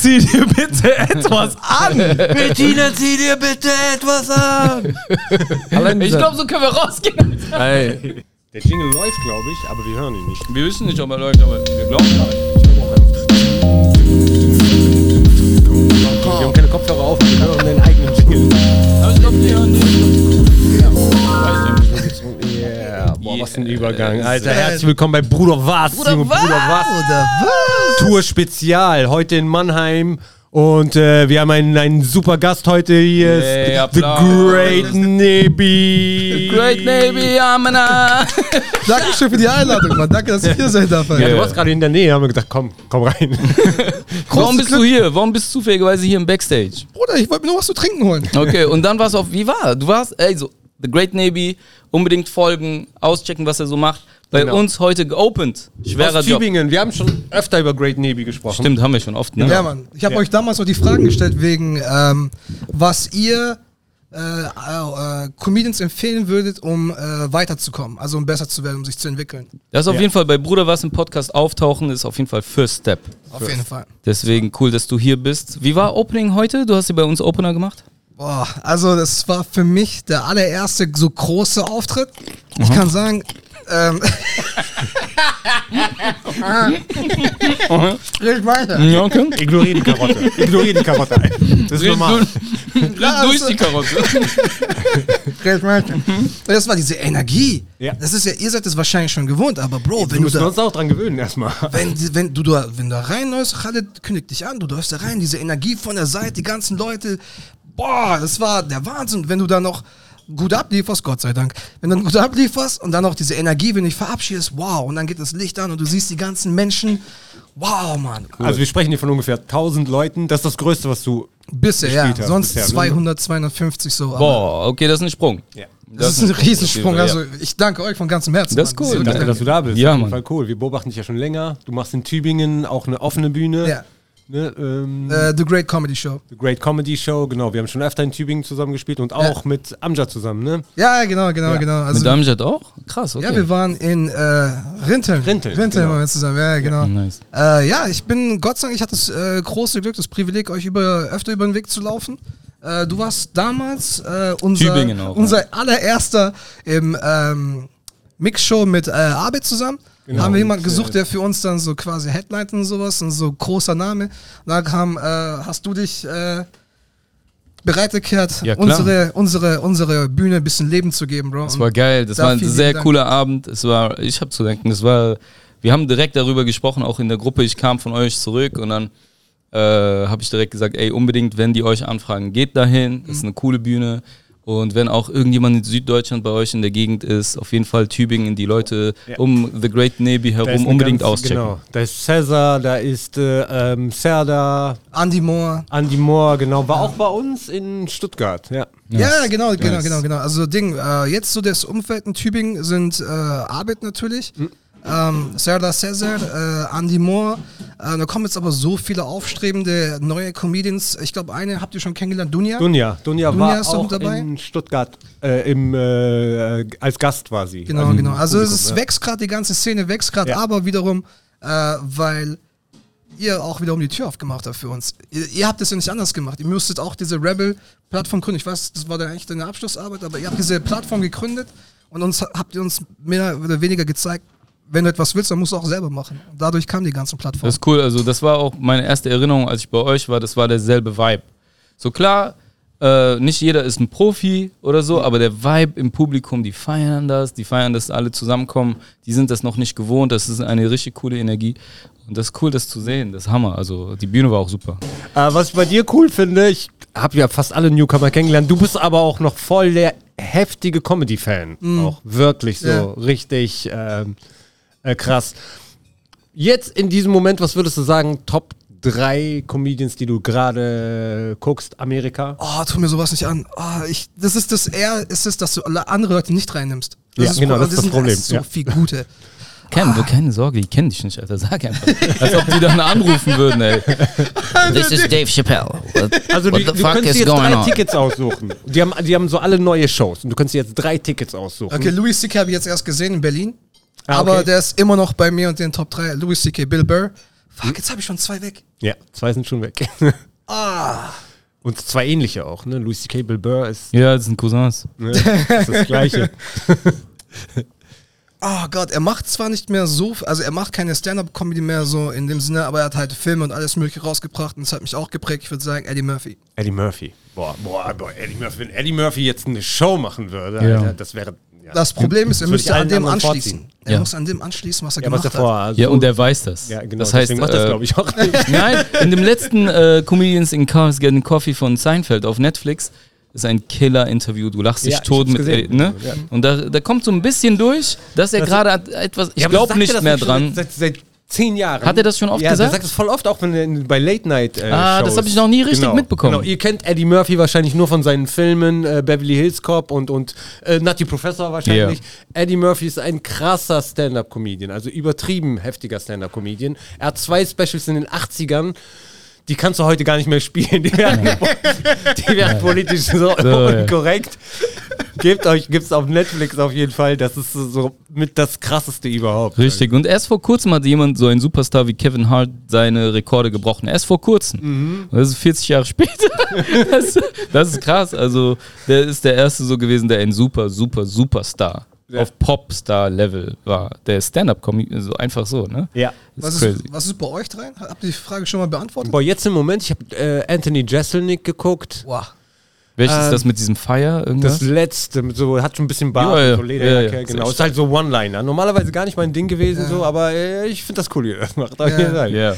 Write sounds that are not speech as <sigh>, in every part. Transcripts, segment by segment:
zieh dir bitte etwas an. Bettina, zieh dir bitte etwas an. Allein Ich glaube, so können wir rausgehen. Ey, Der Jingle läuft, glaube ich, aber wir hören ihn nicht. Wir wissen nicht, ob er läuft, aber wir glauben halt. Wir haben keine Kopfhörer auf, wir hören den eigenen Jingle. Aber ich glaube, die hören nicht. Yeah, boah, was ein Übergang. Yes. Alter, herzlich willkommen bei Bruder Was. Bruder Junge, Was? Bruder Was. Was? Tour Spezial, heute in Mannheim. Und äh, wir haben einen, einen super Gast heute hier. Yay, ist The. Great Nebi. Great Navy, Amena. <laughs> Dankeschön für die Einladung, Mann. Danke, dass ich hier sein darf. Ja, du warst gerade in der Nähe, haben wir gedacht, komm, komm rein. <laughs> Warum bist du hier? Warum bist du zufälligerweise hier im Backstage? Bruder, ich wollte mir nur was zu trinken holen. Okay, und dann warst du auf, wie war? Du warst, ey, so, The Great Navy, unbedingt folgen, auschecken, was er so macht. Bei Genau. uns heute geopened. Schwerer Aus Job. Tübingen, wir haben schon öfter über Great Nebi gesprochen. Stimmt, haben wir schon oft, ne? Ja, Mann. Ich habe euch damals noch die Fragen gestellt, wegen, ähm, was ihr äh, äh, Comedians empfehlen würdet, um äh, weiterzukommen. Also um besser zu werden, um sich zu entwickeln. Das ist auf Ja. jeden Fall bei Bruder was im Podcast auftauchen, ist auf jeden Fall First Step. Auf jeden Fall. Deswegen cool, dass du hier bist. Wie war Opening heute? Du hast hier bei uns Opener gemacht? Boah, also das war für mich der allererste so große Auftritt. Ich kann sagen, ähm, <laughs> Red weiter. Ja, okay. Ignorier die Karotte. Ignorier die Karotte. Das ist normal. Ja, durch also- die Karotte. <laughs> Red weiter. Das war diese Energie. Ja. Das ist ja, ihr seid es wahrscheinlich schon gewohnt, aber Bro, wenn du müssen da, uns auch dran gewöhnen erstmal. wenn, wenn du da, wenn du da reinläufst, Khaled kündigt dich an, du läufst da rein, diese Energie von der Seite, die ganzen Leute, boah, das war der Wahnsinn. Wenn du da noch gut ablieferst, Gott sei Dank, wenn du dann gut ablieferst und dann noch diese Energie, wenn du dich verabschiedest, wow, und dann geht das Licht an und du siehst die ganzen Menschen, wow, Mann. Also wir sprechen hier von ungefähr 1000 Leuten. Das ist das Größte, was du... Bisher, ja, hast sonst bisher, ne? 200, 250 so. Boah, okay, das ist ein Sprung. Ja. Das, ist ein Riesensprung, Ja. also ich danke euch von ganzem Herzen. Das ist cool. wirklich Danke, dass du da bist. Ja, Auf jeden Mann. Fall cool. Wir beobachten dich ja schon länger. Du machst in Tübingen auch eine offene Bühne. Ja. Ne, ähm, Äh, The Great Comedy Show. The Great Comedy Show, genau. Wir haben schon öfter in Tübingen zusammen gespielt und auch mit Amjad zusammen, ne? Ja, genau, genau, Ja. genau. Also, Mit Amjad auch? Krass, okay. ja, wir waren in äh, Rinteln. Rinteln, Rinteln genau. waren wir zusammen, ja, genau. Nice. Äh, ja, ich bin, Gott sei Dank, ich hatte das äh, große Glück, das Privileg, euch über, öfter über den Weg zu laufen. Äh, du warst damals äh, unser, auch, unser allererster im ähm, Mixshow mit äh, Abed zusammen. Genau, haben wir jemanden gesucht, der für uns dann so quasi Headlight und sowas und so großer Name. Da kam, äh, hast du dich äh, bereit erklärt, Ja, unsere, unsere, unsere Bühne ein bisschen Leben zu geben, Bro. Es war geil, das Da war ein sehr Dank. cooler Abend. Es war, ich habe zu denken, es war, wir haben direkt darüber gesprochen, auch in der Gruppe. Ich kam von euch zurück und dann äh, habe ich direkt gesagt, ey, unbedingt, wenn die euch anfragen, geht dahin. Das ist eine coole Bühne. Und wenn auch irgendjemand in Süddeutschland bei euch in der Gegend ist, auf jeden Fall Tübingen, die Leute Ja. um The Great Navy herum unbedingt ganz- auschecken. Genau. Da ist Cesar, da ist äh, ähm, Serda, Andy Moore. Andy Moore, genau. War auch bei uns in Stuttgart, ja. Ja, genau, genau, genau, genau. Also Ding, äh, jetzt so das Umfeld in Tübingen sind äh, Arbeit natürlich. Ähm, Serdar Cesar, äh, Andy Moore. Äh, da kommen jetzt aber so viele aufstrebende neue Comedians. Ich glaube, eine habt ihr schon kennengelernt, Dunja. Dunja. Dunja, Dunja war auch dabei? in Stuttgart äh, im, äh, als Gast war sie. Genau, im genau. Also es Publikum, ist, ja. wächst gerade, die ganze Szene wächst gerade, Ja. aber wiederum, äh, weil ihr auch wiederum die Tür aufgemacht habt für uns. Ihr, ihr habt es ja nicht anders gemacht. Ihr müsstet auch diese Rebel-Plattform gründen. Ich weiß, das war dann eigentlich deine Abschlussarbeit, aber ihr habt diese Plattform gegründet und uns habt ihr uns mehr oder weniger gezeigt, wenn du etwas willst, dann musst du auch selber machen. Und dadurch kam die ganze Plattform. Das ist cool. Also, das war auch meine erste Erinnerung, als ich bei euch war. Das war derselbe Vibe. So klar, äh, nicht jeder ist ein Profi oder so, aber der Vibe im Publikum, die feiern das, die feiern, dass alle zusammenkommen. Die sind das noch nicht gewohnt. Das ist eine richtig coole Energie. Und das ist cool, das zu sehen. Das ist Hammer. Also, die Bühne war auch super. Äh, was ich bei dir cool finde, ich habe ja fast alle Newcomer kennengelernt. Du bist aber auch noch voll der heftige Comedy-Fan. Auch wirklich so Ja. richtig ähm, äh, krass. Jetzt in diesem Moment, was würdest du sagen, Top 3 Comedians, die du gerade guckst, Amerika? Oh, tu mir sowas nicht an. Oh, ich, das ist das eher, ist es, dass du alle andere Leute nicht reinnimmst. Ja, genau, das ist das Problem, So ja. viel gute. Ken, du keine Sorge, die kennen dich nicht, Alter. Sag einfach. Als ob die dann anrufen würden, ey. <laughs> This is Dave Chappelle. What, Also what du, the du fuck könntest is dir jetzt going drei on? Tickets aussuchen. Die haben, die haben so alle neue Shows und du kannst dir jetzt drei Tickets aussuchen. Okay, Louis C.K. habe ich jetzt erst gesehen in Berlin. Ah, Aber okay. der ist immer noch bei mir und den Top 3. Louis C.K. Bill Burr Fuck, jetzt habe ich schon zwei weg. Ja, zwei sind schon weg. <laughs> Ah. Und zwei ähnliche auch, ne? Louis C.K. Bill Burr ist, Ja, das sind Cousins. <laughs> ne, ist das Gleiche. Oh <laughs> Gott, er macht zwar nicht mehr so, also er macht keine Stand-Up-Comedy mehr so in dem Sinne, aber er hat halt Filme und alles mögliche rausgebracht und das hat mich auch geprägt. Ich würde sagen, Eddie Murphy. Eddie Murphy. Boah, boah, boah, Eddie Murphy. Wenn Eddie Murphy jetzt eine Show machen würde, Ja. Alter, das wäre. Ja, Das Problem ist, er müsste an dem anschließen. vorziehen. Er Ja. muss an dem anschließen, was er ja was gemacht davor. hat. Also, Ja, und er weiß das. Ja, genau. Das heißt, deswegen macht das, äh, glaube ich, auch nicht. <laughs> <laughs> Nein, in dem letzten äh, Comedians in Cars Getting Coffee von Seinfeld auf Netflix ist ein Killer-Interview. Du lachst dich Ja, tot mit, äh, ne? Ja. Und da, da kommt so ein bisschen durch, dass er Das- gerade hat etwas, ich glaube nicht mehr dran. Seit, seit zehn Jahren. Hat er das schon oft ja, gesagt? Ja, sagt es voll oft, auch wenn er bei Late Night äh, Ah, das Shows. hab ich noch nie richtig genau, mitbekommen. Genau. Ihr kennt Eddie Murphy wahrscheinlich nur von seinen Filmen, äh, Beverly Hills Cop und, und äh, Nutty Professor wahrscheinlich. Eddie Murphy ist ein krasser Stand-Up-Comedian, also übertrieben heftiger Stand-Up-Comedian. Er hat zwei Specials in den 80ern. Die kannst du heute gar nicht mehr spielen. Die werden, <laughs> die werden politisch so, ja. unkorrekt. Gebt euch, gibt's auf Netflix auf jeden Fall. Das ist so, so mit das krasseste überhaupt. Richtig. Und erst vor kurzem hat jemand, so ein Superstar wie Kevin Hart, seine Rekorde gebrochen. Erst vor kurzem. Mhm. Das ist 40 Jahre später. <laughs> Das, das ist krass. Also, der ist der Erste so gewesen, der ein super, super, Superstar Ja. auf Popstar-Level war. Der Stand-Up-Comedy, so einfach so, ne? Ja. Das Was ist ist, crazy. was ist bei euch dreien? Habt ihr die Frage schon mal beantwortet? Boah, jetzt im Moment, ich habe äh, Anthony Jeselnik geguckt. Wow. Welches ist Ähm, das mit diesem Fire? Irgendwas? Das letzte, mit so, hat schon ein bisschen Bart, Ja, ja. so Lederjacke, Ja, ja. genau. Ist halt so One-Liner. Normalerweise gar nicht mein Ding gewesen, Ja. so, aber äh, ich finde das cool, wie ihr das <laughs> macht. Auf Ja.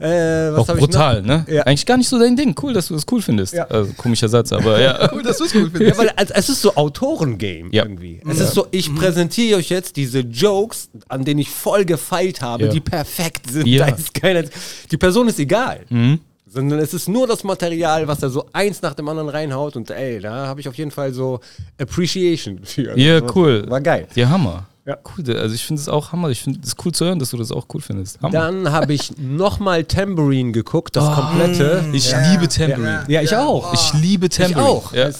Ja. Äh, was Auch hab ich noch? brutal, ne? Ja. Eigentlich gar nicht so dein Ding. Cool, dass du das cool findest. Ja. Also, komischer Satz, aber ja. <laughs> Cool, dass du es cool <laughs> Ja, findest. weil also, es ist so Autorengame Ja. irgendwie. Es ist so, Mhm. ich präsentiere euch jetzt diese Jokes, an denen ich voll gefeilt habe, Ja. die perfekt sind. Ja. <laughs> Da ist keiner, die Person ist egal. Mhm. Sondern es ist nur das Material, was er so eins nach dem anderen reinhaut und ey, da habe ich auf jeden Fall so Appreciation für. Ja, Das cool. War geil. Ja, Hammer. Ja. Cool, also ich finde es auch Hammer. Ich finde es cool zu hören, dass du das auch cool findest. Hammer. Dann habe ich nochmal Tambourine geguckt, das komplette. ich Ja. liebe Tambourine. Ja, ich auch. Ich liebe Tambourine. auch. Ja.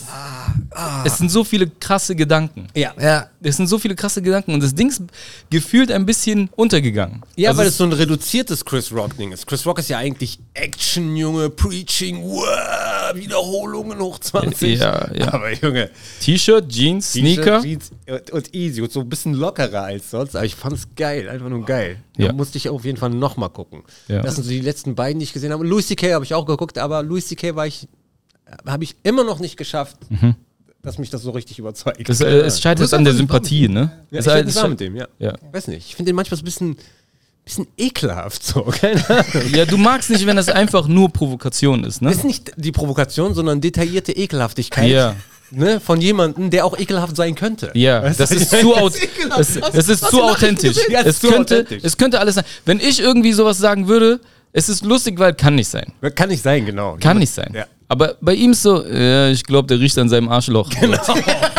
Es sind so viele krasse Gedanken. Ja. Ja. Es sind so viele krasse Gedanken und das Ding ist gefühlt ein bisschen untergegangen. Ja, Also weil es- es so ein reduziertes Chris Rock-Ding ist. Chris Rock ist ja eigentlich Action, Junge, Preaching, wow, Wiederholungen hoch 20. Ja, ja. Aber Junge, T-Shirt, Jeans, Sneaker. T-Shirt, Jeans und, und easy und so ein bisschen lockerer als sonst. Aber ich fand's geil, einfach nur geil. Ja. Da musste ich auf jeden Fall nochmal gucken. Ja. Das sind so die letzten beiden, die ich gesehen habe. Louis C.K. habe ich auch geguckt, aber Louis C.K. war ich, habe ich immer noch nicht geschafft, dass mich das so richtig überzeugt. Mhm. Das, äh, es scheitert Das ist an der Sympathie, ne? ja, Es ich halt- scheitert- mit dem, ja. ja. Weiß nicht, ich finde den manchmal so ein bisschen, bisschen ekelhaft so, <laughs> keine Ahnung. ja, du magst nicht, wenn das einfach nur Provokation ist, ne? Das ist nicht die Provokation, sondern detaillierte Ekelhaftigkeit Ja. ne, von jemandem, der auch ekelhaft sein könnte. Ja, das ist zu, aut es, es ist zu authentisch. Ja, es zu könnte, authentisch. es könnte alles sein. Wenn ich irgendwie sowas sagen würde, es ist lustig, weil kann nicht sein. Kann nicht sein, genau. Kann nicht sein. Ja. Aber bei ihm ist so, ja, ich glaube, der riecht an seinem Arschloch. Genau.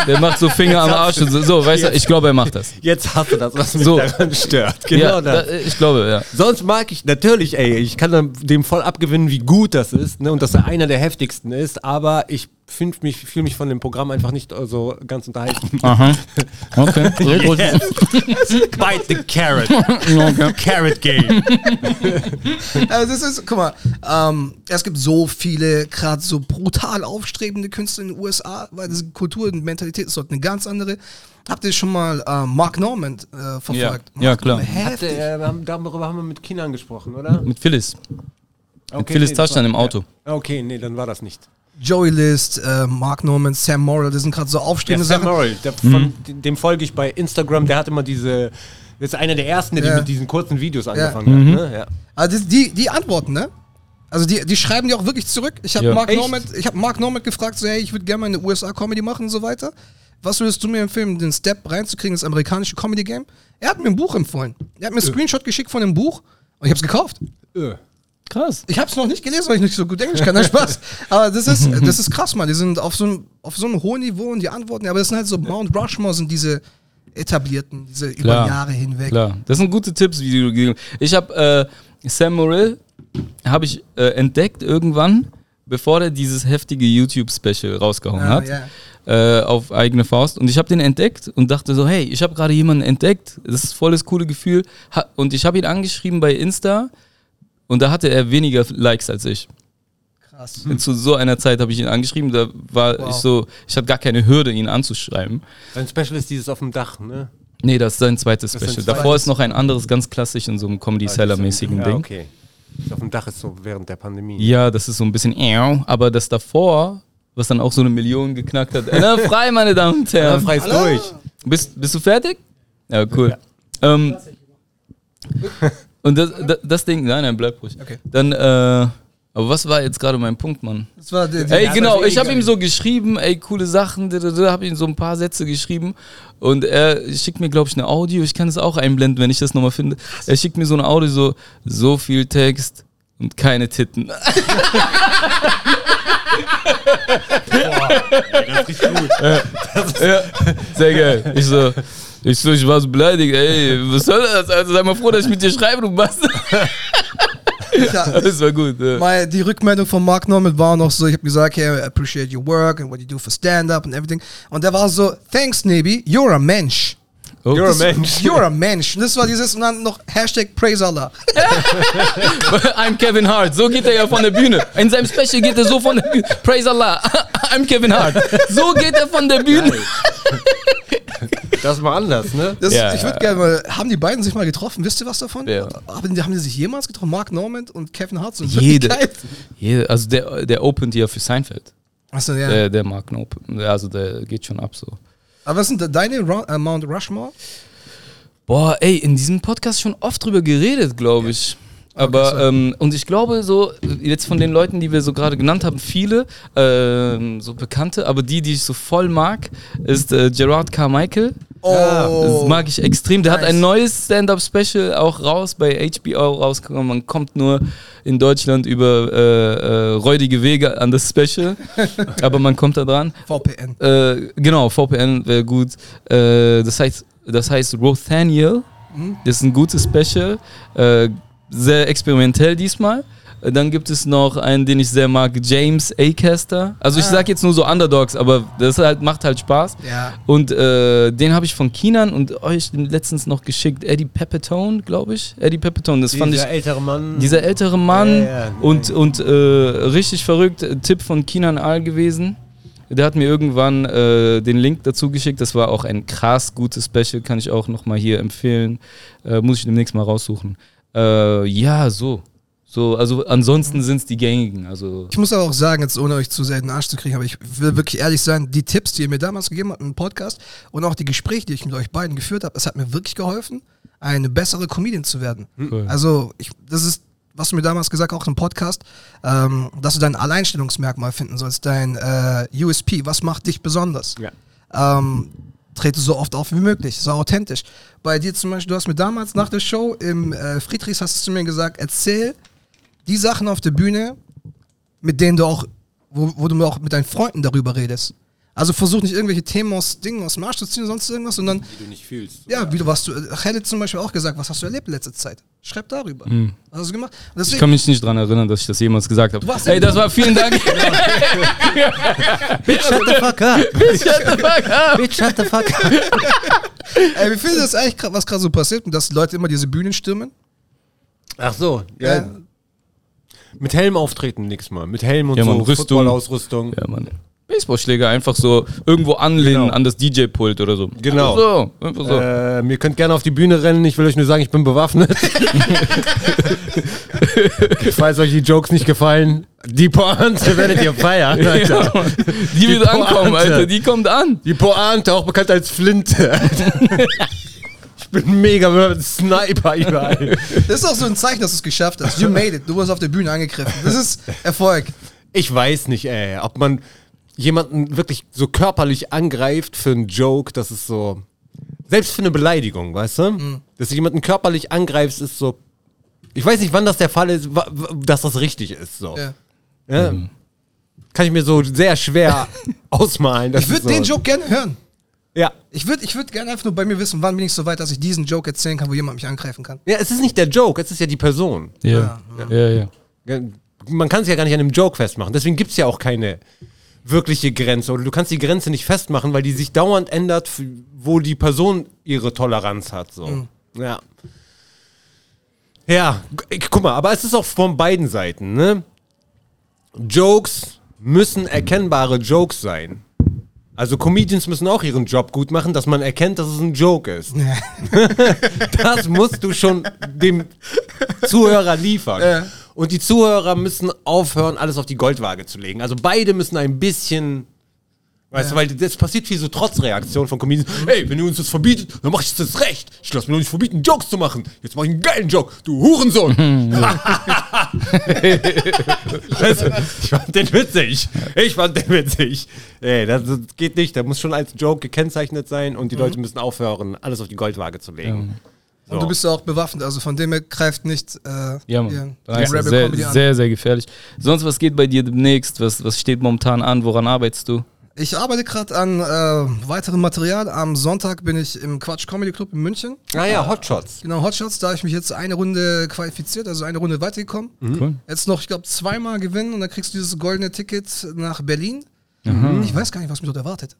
Der macht so Finger am Arsch und so, so weißt du, ich glaube, er macht das. Jetzt hast du das, was mich So. daran stört. Genau ja, das. da, ich glaube, ja. Sonst mag ich natürlich, ey, ich kann dem voll abgewinnen, wie gut das ist, ne, und dass er einer der heftigsten ist, aber ich fühle mich, fühl mich von dem Programm einfach nicht äh, so ganz unterhalten. Aha. <laughs> Okay. Sehr gut. Bite the carrot. <laughs> Carrot Game. <laughs> Also das ist, guck mal, ähm, es gibt so viele, gerade so brutal aufstrebende Künstler in den USA, weil diese Kultur und Mentalität ist dort eine ganz andere. Habt ihr schon mal äh, Mark Norman äh, verfolgt? Ja, ja, Mark klar. Heftig. äh, wir haben, darüber haben wir mit Kindern gesprochen, oder? Mit Phyllis. Okay, Phyllis nee, Touchdown im Auto. Ja. Okay, nee, dann war das nicht. Joey List, äh, Mark Norman, Sam Morrill, das sind gerade so Ja, aufstrebende Sam Sachen. Morrill, der, von, dem folge ich bei Instagram, der hat immer diese, das ist einer der ersten, der Ja. mit diesen kurzen Videos angefangen hat. Ne? Ja. Also die, die antworten, ne? Also die, die schreiben die auch wirklich zurück. Ich habe Ja. Mark? Norman, ich habe Mark Norman gefragt, so hey, ich würde gerne mal eine USA Comedy machen und so weiter. Was würdest du mir empfehlen, den Step reinzukriegen, das amerikanische Comedy Game? Er hat mir ein Buch empfohlen. Er hat mir einen Screenshot geschickt von dem Buch und ich habe es gekauft. Äh. Krass. Ich habe es noch nicht gelesen, weil ich nicht so gut Englisch kann. Nein, Spaß. <laughs> Aber das ist, das ist krass, man. Die sind auf so, einem, auf so einem hohen Niveau und die antworten. Aber das sind halt so Mount Rushmore, sind diese etablierten, diese über Klar. Jahre hinweg. Klar, das sind gute Tipps, wie du gegeben hast. Ich habe äh, Sam Morrill habe ich äh, entdeckt irgendwann, bevor der dieses heftige YouTube-Special rausgehauen Ah, hat. ja. Äh, auf eigene Faust. Und ich habe den entdeckt und dachte so, hey, ich habe gerade jemanden entdeckt. Das ist voll das coole Gefühl. Und ich habe ihn angeschrieben bei Insta Und da hatte er weniger Likes als ich. Krass. Und zu so einer Zeit habe ich ihn angeschrieben, da war Wow. ich so, ich hatte gar keine Hürde, ihn anzuschreiben. Dein Special ist dieses auf dem Dach, ne? Nee, das ist sein zweites sein Special. zweites. Davor ist noch ein anderes, ganz klassisch in so einem Comedy-Seller-mäßigen ja, Ding. okay. Das auf dem Dach ist so während der Pandemie. Ja, das ist so ein bisschen, aber das davor, was dann auch so eine Million geknackt hat. Äh, <laughs> frei, meine Damen und Ja, Herren. frei ist durch. Bist, bist du fertig? Ja, cool. Ähm, und das, das, das Ding, nein, nein, bleib ruhig. Okay. Dann, äh, aber was war jetzt gerade mein Punkt, Mann? Das war die, die Ey, genau, ich habe ihm so geschrieben, ey, coole Sachen, habe ihm so ein paar Sätze geschrieben und er schickt mir, glaube ich, eine Audio, ich kann es auch einblenden, wenn ich das nochmal finde. Er schickt mir so eine Audio, so, so viel Text und keine Titten. <laughs> Ja, sehr geil. Ich so, ich so, ich war so beleidigt, ey, was soll das? Also sei mal froh, dass ich mit dir schreibe, du Bastard. Ja, Das war gut. Ja. Meine, die Rückmeldung von Mark Norman war noch so, ich habe gesagt, hey, I appreciate your work and what you do for stand-up and everything. Und der war so, thanks, Nebi, you're a Mensch. Oh, You're a das- Mensch. You're a Mensch. Und das war dieses, und dann noch Hashtag Praise Allah. <laughs> I'm Kevin Hart. So geht er ja von der Bühne. In seinem Special geht er so von der Bühne. Praise Allah. <laughs> I'm Kevin Hart. So geht er von der Bühne. Das ist mal anders, ne? Das, Ja, ich würde ja, gerne mal, haben die beiden sich mal getroffen? Wisst ihr was davon? Ja. Haben, die, haben die sich jemals getroffen? Mark Norman und Kevin Hart? Jede. Jede, also der, der opent ja für Seinfeld. Achso, ja. Der, der mag Nope. Also der geht schon ab so. Aber was sind da deine äh, Mount Rushmore? Boah, ey, in diesem Podcast schon oft drüber geredet, glaube ich. Aber, Okay, ähm, und ich glaube, so, jetzt von den Leuten, die wir so gerade genannt haben, viele, ähm, so Bekannte, aber die, die ich so voll mag, ist äh, Gerard Carmichael. Das mag ich extrem. Der hat Nice. ein neues Stand-Up-Special auch raus, bei HBO rausgekommen. Man kommt nur in Deutschland über äh, äh, räudige Wege an das Special, <laughs> aber man kommt da dran. VPN. Äh, genau, VPN wäre gut. Äh, das heißt, das heißt Rothaniel. Das ist ein gutes Special. Äh, sehr experimentell diesmal. Dann gibt es noch einen, den ich sehr mag, James Acaster. Also ich Ah. sag jetzt nur so Underdogs, aber das halt, macht halt Spaß. Ja. Und äh, den habe ich von Kinan und euch letztens noch geschickt. Eddie Pepitone, glaube ich. Eddie Pepitone, das fand ich. Dieser ältere Mann. Dieser ältere Mann Ja, ja, und, und äh, richtig verrückt, äh, Tipp von Kinan Aal gewesen. Der hat mir irgendwann äh, den Link dazu geschickt. Das war auch ein krass gutes Special, kann ich auch nochmal hier empfehlen. Äh, muss ich demnächst mal raussuchen. Äh, ja, so. So, also ansonsten sind es die gängigen. Also Ich muss aber auch sagen, jetzt ohne euch zu sehr in den Arsch zu kriegen, aber ich will wirklich ehrlich sein, die Tipps, die ihr mir damals gegeben habt im Podcast und auch die Gespräche, die ich mit euch beiden geführt habe, es hat mir wirklich geholfen, eine bessere Comedian zu werden. Cool. Also, ich, das ist, was du mir damals gesagt auch im Podcast, ähm, dass du dein Alleinstellungsmerkmal finden sollst, dein äh, USP, was macht dich besonders? Ja. ähm, trete so oft auf wie möglich, so authentisch. Bei dir zum Beispiel, du hast mir damals nach der Show im äh, Friedrichs hast du zu mir gesagt, erzähl die Sachen auf der Bühne, mit denen du auch, wo, wo du auch mit deinen Freunden darüber redest. Also versuch nicht irgendwelche Themen aus Dingen aus dem Arsch zu ziehen oder sonst irgendwas, sondern Die du nicht fühlst. ja, wie du was du, Khaled zum Beispiel auch gesagt, was hast du erlebt in letzter Zeit? Schreib darüber. Was hast du gemacht? Und ich deswegen, kann mich nicht dran erinnern, dass ich das jemals gesagt habe. Hey, das war vielen Dank. <laughs> <laughs> Bitch, shut the fuck up. Bitch, shut the fuck up. <laughs> ey, wie findest du das eigentlich, was gerade so passiert, dass Leute immer diese Bühnen stürmen? Ach so, ja. Ja. Mit Helm auftreten nächstes Mal. Mit Helm und Ja, so. Mann, Rüstung. Footballausrüstung. Ja, Mann. Baseballschläger einfach so irgendwo anlehnen Genau. an das DJ-Pult oder so. Genau. So, einfach so. Ähm, ihr könnt gerne auf die Bühne rennen. Ich will euch nur sagen, ich bin bewaffnet. <laughs> Falls euch die Jokes nicht gefallen, die Pointe werdet ihr feiern, <laughs> Alter. Ja, Mann. die wird Pointe. ankommen, Alter. Die kommt an. Die Pointe, auch bekannt als Flinte. <laughs> Bin mega Sniper überall. Das ist auch so ein Zeichen, dass du es geschafft hast. You made it. Du wurdest auf der Bühne angegriffen. Das ist Erfolg. Ich weiß nicht, ey, ob man jemanden wirklich so körperlich angreift für einen Joke, das ist so. Selbst für eine Beleidigung, weißt du? Mhm. Dass du jemanden körperlich angreifst, ist so. Ich weiß nicht, wann das der Fall ist, dass das richtig ist. So. Ja. Ja? Kann ich mir so sehr schwer <laughs> ausmalen. dass Ich würde so den Joke gerne hören. Ja. Ich würde ich würd gerne einfach nur bei mir wissen, wann bin ich so weit, dass ich diesen Joke erzählen kann, wo jemand mich angreifen kann. ja, es ist nicht der Joke, es ist ja die Person. Ja, ja, ja. Ja, Man kann es ja gar nicht an einem Joke festmachen. Deswegen gibt es ja auch keine wirkliche Grenze. Oder du kannst die Grenze nicht festmachen, weil die sich dauernd ändert, wo die Person ihre Toleranz hat. So. Ja. Ja, g- guck mal, aber es ist auch von beiden Seiten, ne? Jokes müssen erkennbare Jokes sein. Also Comedians müssen auch ihren Job gut machen, dass man erkennt, dass es ein Joke ist. <laughs> das musst du schon dem Zuhörer liefern. Ja. Und die Zuhörer müssen aufhören, alles auf die Goldwaage zu legen. Also beide müssen ein bisschen Weißt du, weil das passiert viel so Trotzreaktion von Comedians. Ey, wenn ihr uns das verbietet, dann mach ich das recht. Ich lass mir doch nicht verbieten, Jokes zu machen. Jetzt mach ich einen geilen Joke, du Hurensohn. <laughs> weißt du, ich fand den witzig. Ich fand den witzig. Ey, das, das geht nicht. Der muss schon als Joke gekennzeichnet sein und die Leute müssen aufhören, alles auf die Goldwaage zu legen. So. Und du bist ja auch bewaffnet, also von dem her greift nicht äh, Ja, Mann. Rebel sehr, an. sehr, sehr gefährlich. Sonst, was geht bei dir demnächst? Was, was steht momentan an? Woran arbeitest du? Ich arbeite gerade an äh, weiterem Material. Am Sonntag bin ich im Quatsch Comedy Club in München. Ah ja, Hotshots. Genau, Hotshots, da habe ich mich jetzt eine Runde qualifiziert, also eine Runde weitergekommen. Cool. Jetzt noch, ich glaube, zweimal gewinnen und dann kriegst du dieses goldene Ticket nach Berlin. Ich weiß gar nicht, was mich dort erwartet.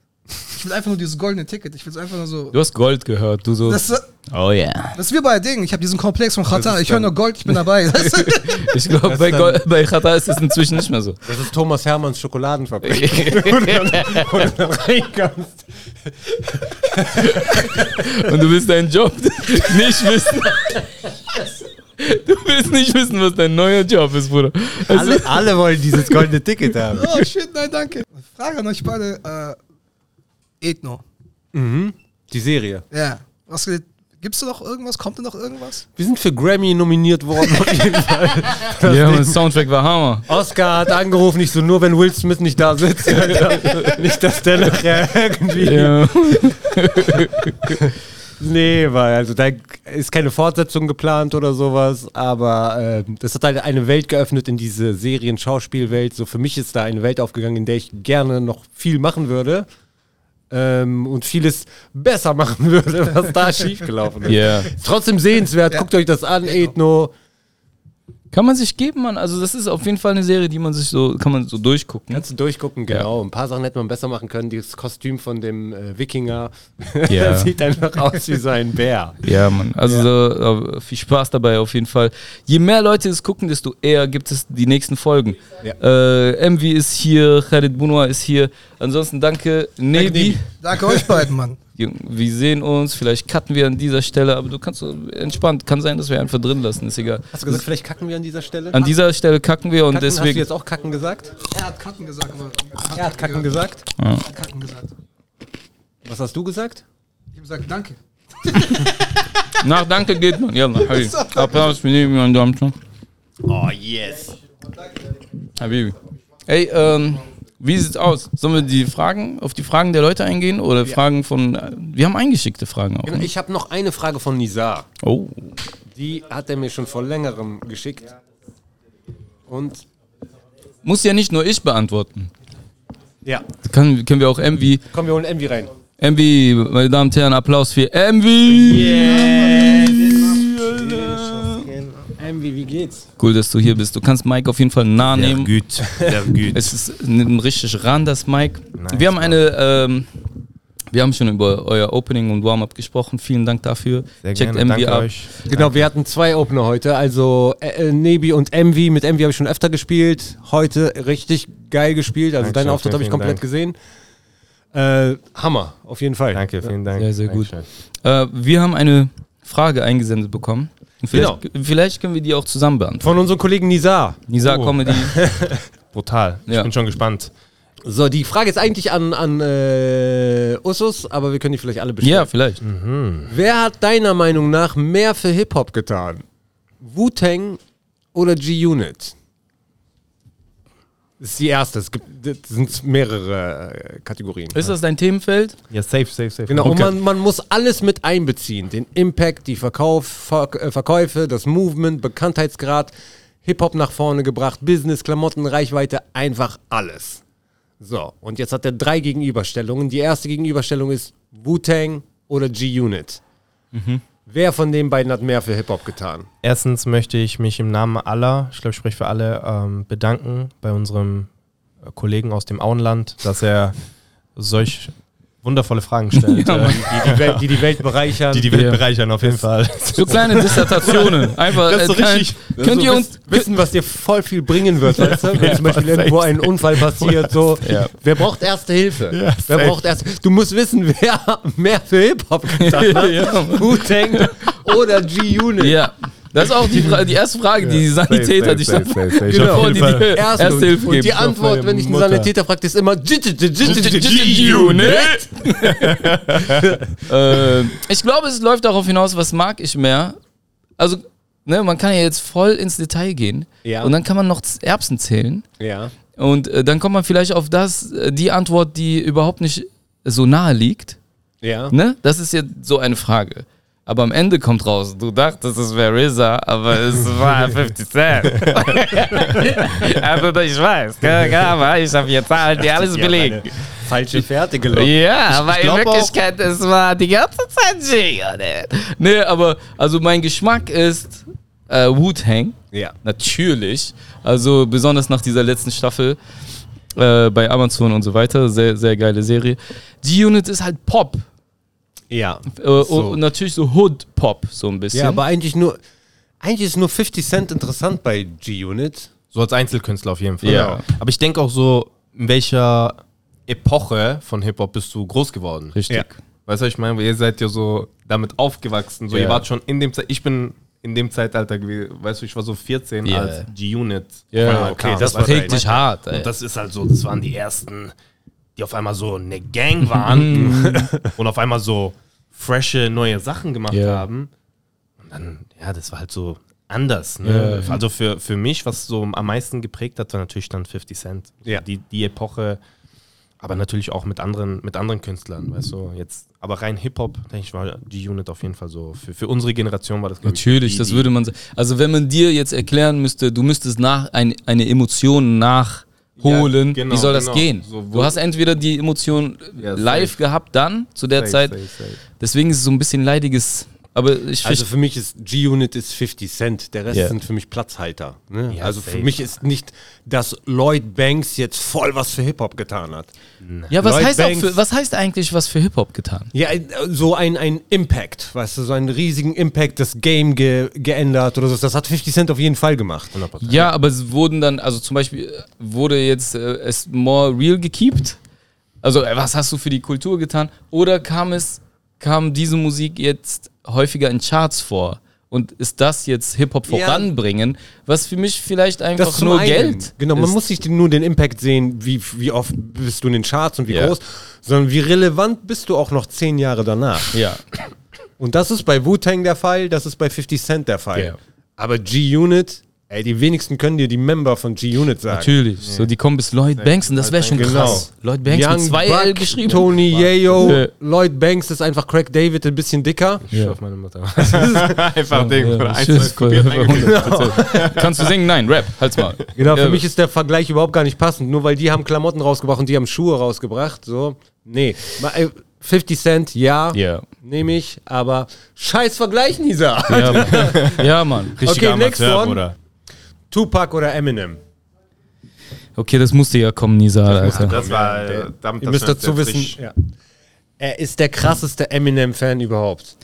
Ich will einfach nur dieses goldene Ticket. Ich will es einfach nur so. Du hast Gold gehört, du so. Das, oh yeah. das ist wie bei Dingen. Ich habe diesen Komplex von Qatar. Ich höre nur Gold, ich bin dabei. <laughs> Ich glaube, bei, Gold- bei Qatar ist es inzwischen nicht mehr so. Das ist Thomas Hermanns Schokoladenfabrik. <laughs> Wo du dann, reinkommst. Und du willst deinen Job <laughs> nicht wissen. Du willst nicht wissen, was dein neuer Job ist, Bruder. Also, Alle, alle wollen dieses goldene Ticket haben. oh shit, nein, danke. Frage an euch beide. Äh, Ethno. Die Serie. Ja. Was geht? Gibt's da noch irgendwas? Kommt da noch irgendwas? Wir sind für Grammy nominiert worden auf jeden Fall. <laughs> ja, mein Soundtrack war Hammer. Oscar hat angerufen, nicht so nur, wenn Will Smith nicht da sitzt. <laughs> Nicht, dass der nachher irgendwie. Ja. <laughs> Nee, weil also da ist keine Fortsetzung geplant oder sowas, aber äh, das hat halt eine Welt geöffnet in diese Serien-Schauspielwelt. So für mich ist da eine Welt aufgegangen, in der ich gerne noch viel machen würde. Ähm, und vieles besser machen <laughs> würde, was da <laughs> schiefgelaufen ist. Ja. Ist trotzdem sehenswert, guckt euch das an, Ethno. Kann man sich geben, Mann. Also, das ist auf jeden Fall eine Serie, die man sich so, kann man so durchgucken. Kannst du durchgucken, genau. Ein paar Sachen hätte man besser machen können. Dieses Kostüm von dem äh, Wikinger, Ja. <laughs> das sieht einfach aus wie so ein Bär. Ja, Mann. Also So, äh, viel Spaß dabei auf jeden Fall. Je mehr Leute es gucken, desto eher gibt es die nächsten Folgen. Ja. Äh, MV ist hier, Khalid Bunwa ist hier. Ansonsten danke, Nebi. Nebi. Danke euch beiden, Mann. Wir sehen uns, vielleicht cutten wir an dieser Stelle, aber du kannst so entspannt, kann sein, dass wir einfach drin lassen, ist egal. Hast du gesagt, vielleicht kacken wir an dieser Stelle? An dieser Stelle kacken wir und Kacken, Hast du deswegen. jetzt auch kacken gesagt? Er hat Kacken gesagt. Aber Er hat kacken gesagt. Er hat Kacken gesagt. Was hast du gesagt? Ich habe gesagt, danke. Nach Danke geht man. Ja, Habibi. Applaus, wir nehmen einen Daumen schon. Oh, yes. Habibi. Hey, ähm, wie sieht's aus? Sollen wir die Fragen, auf die Fragen der Leute eingehen oder Fragen von. Wir haben eingeschickte Fragen auch. ne? Ich habe noch eine Frage von Nizar. Oh. Die hat er mir schon vor längerem geschickt. Und Muss ja nicht nur ich beantworten. ja, Kann, können wir auch MV. kommen wir holen Envy rein. MV, meine Damen und Herren, Applaus für MV. Envy, wie geht's? Cool, dass du hier bist. Du kannst Mike auf jeden Fall nah Sehr nehmen. gut, sehr gut. <laughs> Es ist ein richtig ran, das Mike. Nice, wir haben eine, ähm, wir haben schon über euer Opening und Warm-up gesprochen. Vielen Dank dafür. Sehr Checkt gerne, MV danke ab. euch. Genau, wir hatten zwei Opener heute. Also äh, äh, Nebi und Envy. Mit Envy habe ich schon öfter gespielt. Heute richtig geil gespielt. Also Dankeschön, deinen Auftritt habe ich komplett Dank. gesehen. Äh, Hammer, auf jeden Fall. Danke, vielen Dank. Sehr, sehr gut. Äh, wir haben eine Frage eingesendet bekommen. Vielleicht, vielleicht können wir die auch zusammen beantworten. Von unserem Kollegen Nizar. Nisa Oh. Comedy. <laughs> Brutal. Ich Ja. bin schon gespannt. So, die Frage ist eigentlich an, an äh, Usus, aber wir können die vielleicht alle besprechen. ja, vielleicht. Wer hat deiner Meinung nach mehr für Hip-Hop getan? Wu-Tang oder G-Unit? Das ist die erste. Es gibt, das sind mehrere äh, Kategorien. Ist das dein Themenfeld? Ja, safe, safe, safe. Genau, Okay. und man, man muss alles mit einbeziehen. Den Impact, die Verkauf, Ver äh, Verkäufe, das Movement, Bekanntheitsgrad, Hip-Hop nach vorne gebracht, Business, Klamotten, Reichweite, einfach alles. So, und jetzt hat er drei Gegenüberstellungen. Die erste Gegenüberstellung ist Wu-Tang oder G-Unit. Wer von den beiden hat mehr für Hip-Hop getan? Erstens möchte ich mich im Namen aller, ich glaube, ich spreche für alle, ähm, bedanken bei unserem Kollegen aus dem Auenland, dass er solch wundervolle Fragen stellt, <laughs> Ja, äh. Die die Welt, <laughs> die, die Welt bereichern. die die Welt Ja. bereichern, auf jeden Fall. So kleine Dissertationen. <laughs> Einfach. Das ist so äh, kein- richtig- Könnt ihr so uns. wiss- wissen, was dir voll viel bringen wird, weißt du? Wenn zum Beispiel irgendwo ein Unfall passiert, so. Ja. Wer braucht erste Hilfe? Ja, wer braucht erste Du musst wissen, wer mehr für Hip-Hop getan hat. Ja. Wu-Tang oder G-Unit. Ja. Das ist auch die, Fra die erste Frage, die die Sanitäter dich dann. Genau. Bevor die die Erste, erste Hilfe und geben. die Antwort, wenn ich einen. Sanitäter frage, ist immer Unit. äh, ich glaube, es läuft darauf hinaus, was mag ich mehr. Also, ne, man kann ja jetzt voll ins Detail gehen. Ja. Und dann kann man noch Erbsen zählen. Ja. Und äh, dann kommt man vielleicht auf das, äh, die Antwort, die überhaupt nicht so nahe liegt. Ja. Ne? Das ist jetzt so eine Frage. Aber am Ende kommt raus, du dachtest, es wäre RZA, aber es war <laughs> 50 Cent. <laughs> also ich weiß, aber ich habe hier Zahlen, die <laughs> alles belegen. Falsche Fährte gelockt. Ja, aber in Wirklichkeit, es war die ganze Zeit. Ne? Nee, aber also mein Geschmack ist äh, Wu-Tang. Ja. Natürlich. Also besonders nach dieser letzten Staffel äh, bei Amazon und so weiter. Sehr, sehr geile Serie. G-Unit ist halt Pop. Ja. Äh, So. Und natürlich so Hood-Pop, so ein bisschen. Ja, aber eigentlich nur, eigentlich ist nur 50 Cent interessant bei G-Unit. So als Einzelkünstler auf jeden Fall. Ja. Aber ich denke auch so, in welcher Epoche von Hip-Hop bist du groß geworden? Richtig. Ja. Weißt du, was ich meine? Weil ihr seid ja so damit aufgewachsen. So, Ja. ihr wart schon in dem Zeit, ich bin in dem Zeitalter gewesen, weißt du, ich war so 14 Ja. als G-Unit. Ja, einmal okay, das Prägt dich hart, ey. Und das ist halt so, das waren die ersten, die auf einmal so eine Gang waren <laughs> und auf einmal so frische neue Sachen gemacht Ja. haben. Und dann, ja, das war halt so anders. Ne? Ja. Also für, für mich, was so am meisten geprägt hat, war natürlich dann 50 Cent. Ja. Die, die Epoche, aber natürlich auch mit anderen, mit anderen Künstlern, weißt du, jetzt, aber rein Hip-Hop, denke ich, war G-Unit auf jeden Fall so, für, für unsere Generation war das, glaub ich, Natürlich, die, das die- würde man. sa- Also, wenn man dir jetzt erklären müsste, du müsstest nach ein, eine Emotion nachholen, Ja, genau, wie soll das genau. gehen? So, du hast entweder die Emotion Ja, live gehabt, dann zu der Safe, Zeit. safe, safe. Deswegen ist es so ein bisschen leidiges. Aber ich Also für mich ist G-Unit ist 50 Cent, der Rest Ja. sind für mich Platzhalter. Ne? Ja, also für safe. mich ist nicht, dass Lloyd Banks jetzt voll was für Hip-Hop getan hat. ja, was Lloyd heißt, auch Banks- für, was heißt eigentlich was für Hip-Hop getan? Ja, äh, so ein, ein Impact, weißt du, so einen riesigen Impact, das Game ge geändert oder so. Das hat 50 Cent auf jeden Fall gemacht. 100%. Ja, aber es wurden dann, also zum Beispiel äh, wurde jetzt äh, es more real gekeept. Also, was hast du für die Kultur getan? Oder kam es, kam diese Musik jetzt häufiger in Charts vor? Und ist das jetzt Hip-Hop Ja. voranbringen, was für mich vielleicht einfach nur einen. Geld Genau, man ist? muss nicht nur den Impact sehen, wie, wie oft bist du in den Charts und wie Ja. groß, sondern wie relevant bist du auch noch zehn Jahre danach. Ja, Und das ist bei Wu-Tang der Fall, das ist bei 50 Cent der Fall. Ja. Aber G-Unit, ey, die wenigsten können dir die Member von G-Unit sagen. natürlich. So, die kommen bis Lloyd Banks und das wäre schon Genau. krass. Lloyd Banks mit zwei Buck, L geschrieben. Tony Yayo, Ja. Lloyd Banks ist einfach Craig David ein bisschen dicker. Ich auf meine Mutter. <laughs> <laughs> Einfach Ding. Ja, oder eins, kopiert. 100%. Kannst du singen? Nein, Rap, halt's mal. Genau, für Ja, mich ist der Vergleich überhaupt gar nicht passend. Nur weil die haben Klamotten rausgebracht und die haben Schuhe rausgebracht. So, nee. Ma- äh, 50 Cent, ja, Ja. nehme ich, aber scheiß Vergleich, Nisa. Ja, Mann. ja, Mann. Richtiger Okay, next one. Bruder. Tupac oder Eminem? Okay, das musste ja kommen, Nisa, Alter. Das war, Der- äh, damit Ihr das müsst dazu wissen, ja. er ist der krasseste Eminem-Fan überhaupt.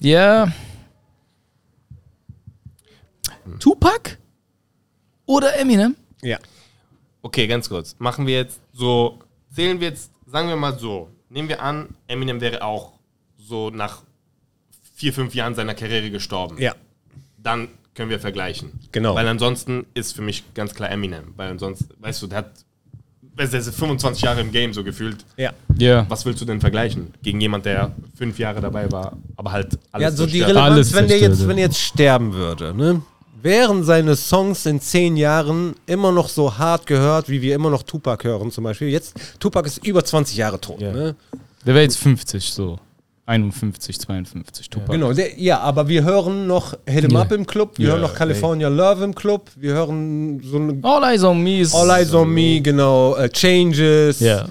Ja. Tupac? Oder Eminem? Ja. Okay, ganz kurz. Machen wir jetzt so, zählen wir jetzt, sagen wir mal so, nehmen wir an, Eminem wäre auch so nach vier, fünf Jahren seiner Karriere gestorben. Ja. Dann können wir vergleichen. Genau. Weil ansonsten ist für mich ganz klar Eminem. Weil ansonsten, weißt du, der hat, weißt du, der ist 25 Jahre im Game so gefühlt. Ja. Ja. Was willst du denn vergleichen? Gegen jemand, der fünf Jahre dabei war, aber halt alles Ja, so die. Relevanz, Alles wenn der jetzt, wenn er jetzt sterben würde, ne? Wären seine Songs in zehn Jahren immer noch so hart gehört, wie wir immer noch Tupac hören zum Beispiel. Jetzt, Tupac ist über 20 Jahre tot. Ja. Ne? Der wäre jetzt 50, so. 51, 52, Tupac. Genau, der, ja, aber wir hören noch Hit 'em Ja. Up im Club, wir Ja, hören noch California Love im Club, wir hören so eine All Eyes on Me. All Eyes on Me, genau, äh, Changes. Ja.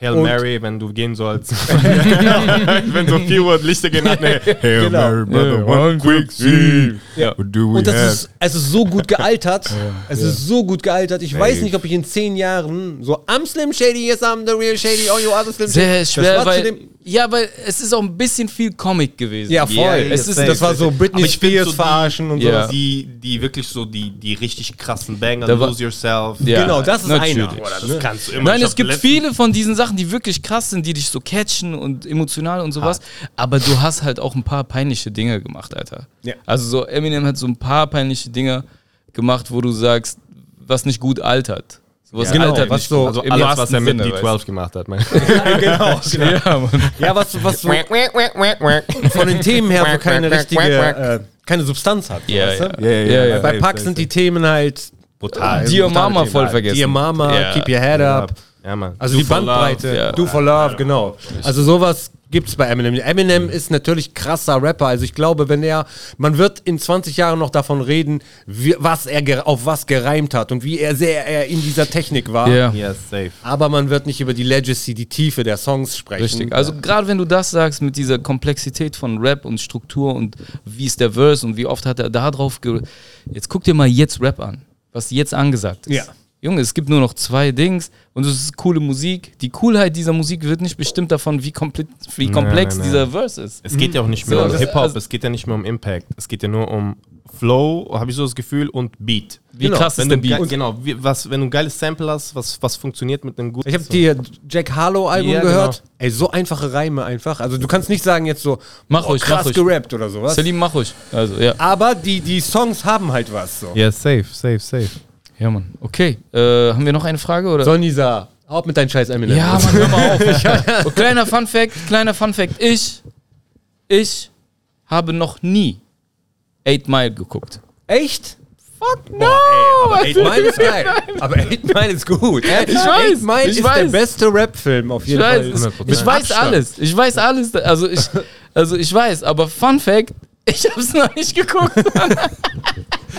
Hail Und- Mary, wenn du gehen sollst. <laughs> <laughs> wenn so viel Uhr Lichter gehen, hat ne, <laughs> Hail Genau. Mary, brother, one quick see. Ja. What do we Und das have? ist, es ist so gut gealtert. es ist so gut gealtert. Ich weiß Safe. nicht, ob ich in zehn Jahren so I'm Slim Shady, yes I'm the real Shady, all you other Slim Shady. Sehr Das schwer, weil, dem- ja, weil es ist auch ein bisschen viel Comic gewesen. Ja, voll. Ja, es ist, das war so Britney Spears so die- verarschen und Ja. so. die, die wirklich so die, die richtig krassen Banger, Da Lose Yourself. Ja, Genau, das ist natürlich. einer. Oder das kannst du immer. Nein, Ich es gibt viele von diesen Sachen, die wirklich krass sind, die dich so catchen und emotional und sowas. Aber du hast halt auch ein paar peinliche Dinge gemacht, Alter. Ja. Also so Eminem hat so ein paar peinliche Dinge gemacht, wo du sagst, was nicht gut altert. Sowas Ja, genau, was so-. Also Im alles, was er mit Sinne, D12 gemacht hat. mein- <laughs> genau. weißt <laughs> du? Ja, Mann. Ja, was, was so <laughs> von den Themen her so keine richtige, äh, keine Substanz hat. Ja, weißt ja. du? Ja, ja, ja. Bei Pack sind die Themen halt brutal. Dear Mama voll vergessen. Dear Mama. Keep Your Head Up. Ja, Mann. Also Do die Bandbreite. Do for Love, genau. Also sowas gibt's bei Eminem. Eminem ist natürlich krasser Rapper. Also ich glaube, wenn er, man wird in 20 Jahren noch davon reden, wie, was er ge- auf was gereimt hat und wie er sehr er in dieser Technik war. Ja. Yes, safe. Aber man wird nicht über die Legacy, die Tiefe der Songs sprechen. Richtig. Also gerade wenn du das sagst mit dieser Komplexität von Rap und Struktur und wie ist der Verse und wie oft hat er da drauf ge Jetzt guck dir mal jetzt Rap an, was jetzt angesagt ist. Ja. Junge, es gibt nur noch zwei Dings und es ist coole Musik. Die Coolheit dieser Musik wird nicht bestimmt davon, wie, komple wie Nein, komplex nein, nein. dieser Verse ist. Es geht ja auch nicht mehr So, um Hip-Hop, also- es geht ja nicht mehr um Impact. Es geht ja nur um Flow, habe ich so das Gefühl, und Beat. Wie Genau. krass Wenn ist der Beat? genau, wie, was, wenn du ein geiles Sample hast, was, was funktioniert mit einem guten Ich habe die Jack Harlow Album Ja, gehört. genau. Ey, so einfache Reime einfach. Also du kannst nicht sagen jetzt so Mach oh, mach krass ruhig. gerappt oder sowas. Salim, mach ruhig. Also, ja. Aber die, die Songs haben halt was so. Ja, safe, safe, safe. Ja, Mann. Okay. Äh, haben wir noch eine Frage? Oder? So Nisa, hau mit deinen scheiß Eminem. Ja, Mann, hör mal auf. <laughs> Und kleiner Fun Fact, kleiner Fun Fact. Ich, ich habe noch nie 8 Mile geguckt. Echt? Fuck no! aber 8 <laughs> Mile ist geil. Aber 8 Mile ist gut. Ich weiß, 8 Mile ich ist weiß. der beste Rap-Film auf Ich jeden weiß, Fall. ich, ich weiß alles. Ich weiß alles. Also ich, also ich weiß, aber Fun Fact, ich habe es noch nicht geguckt.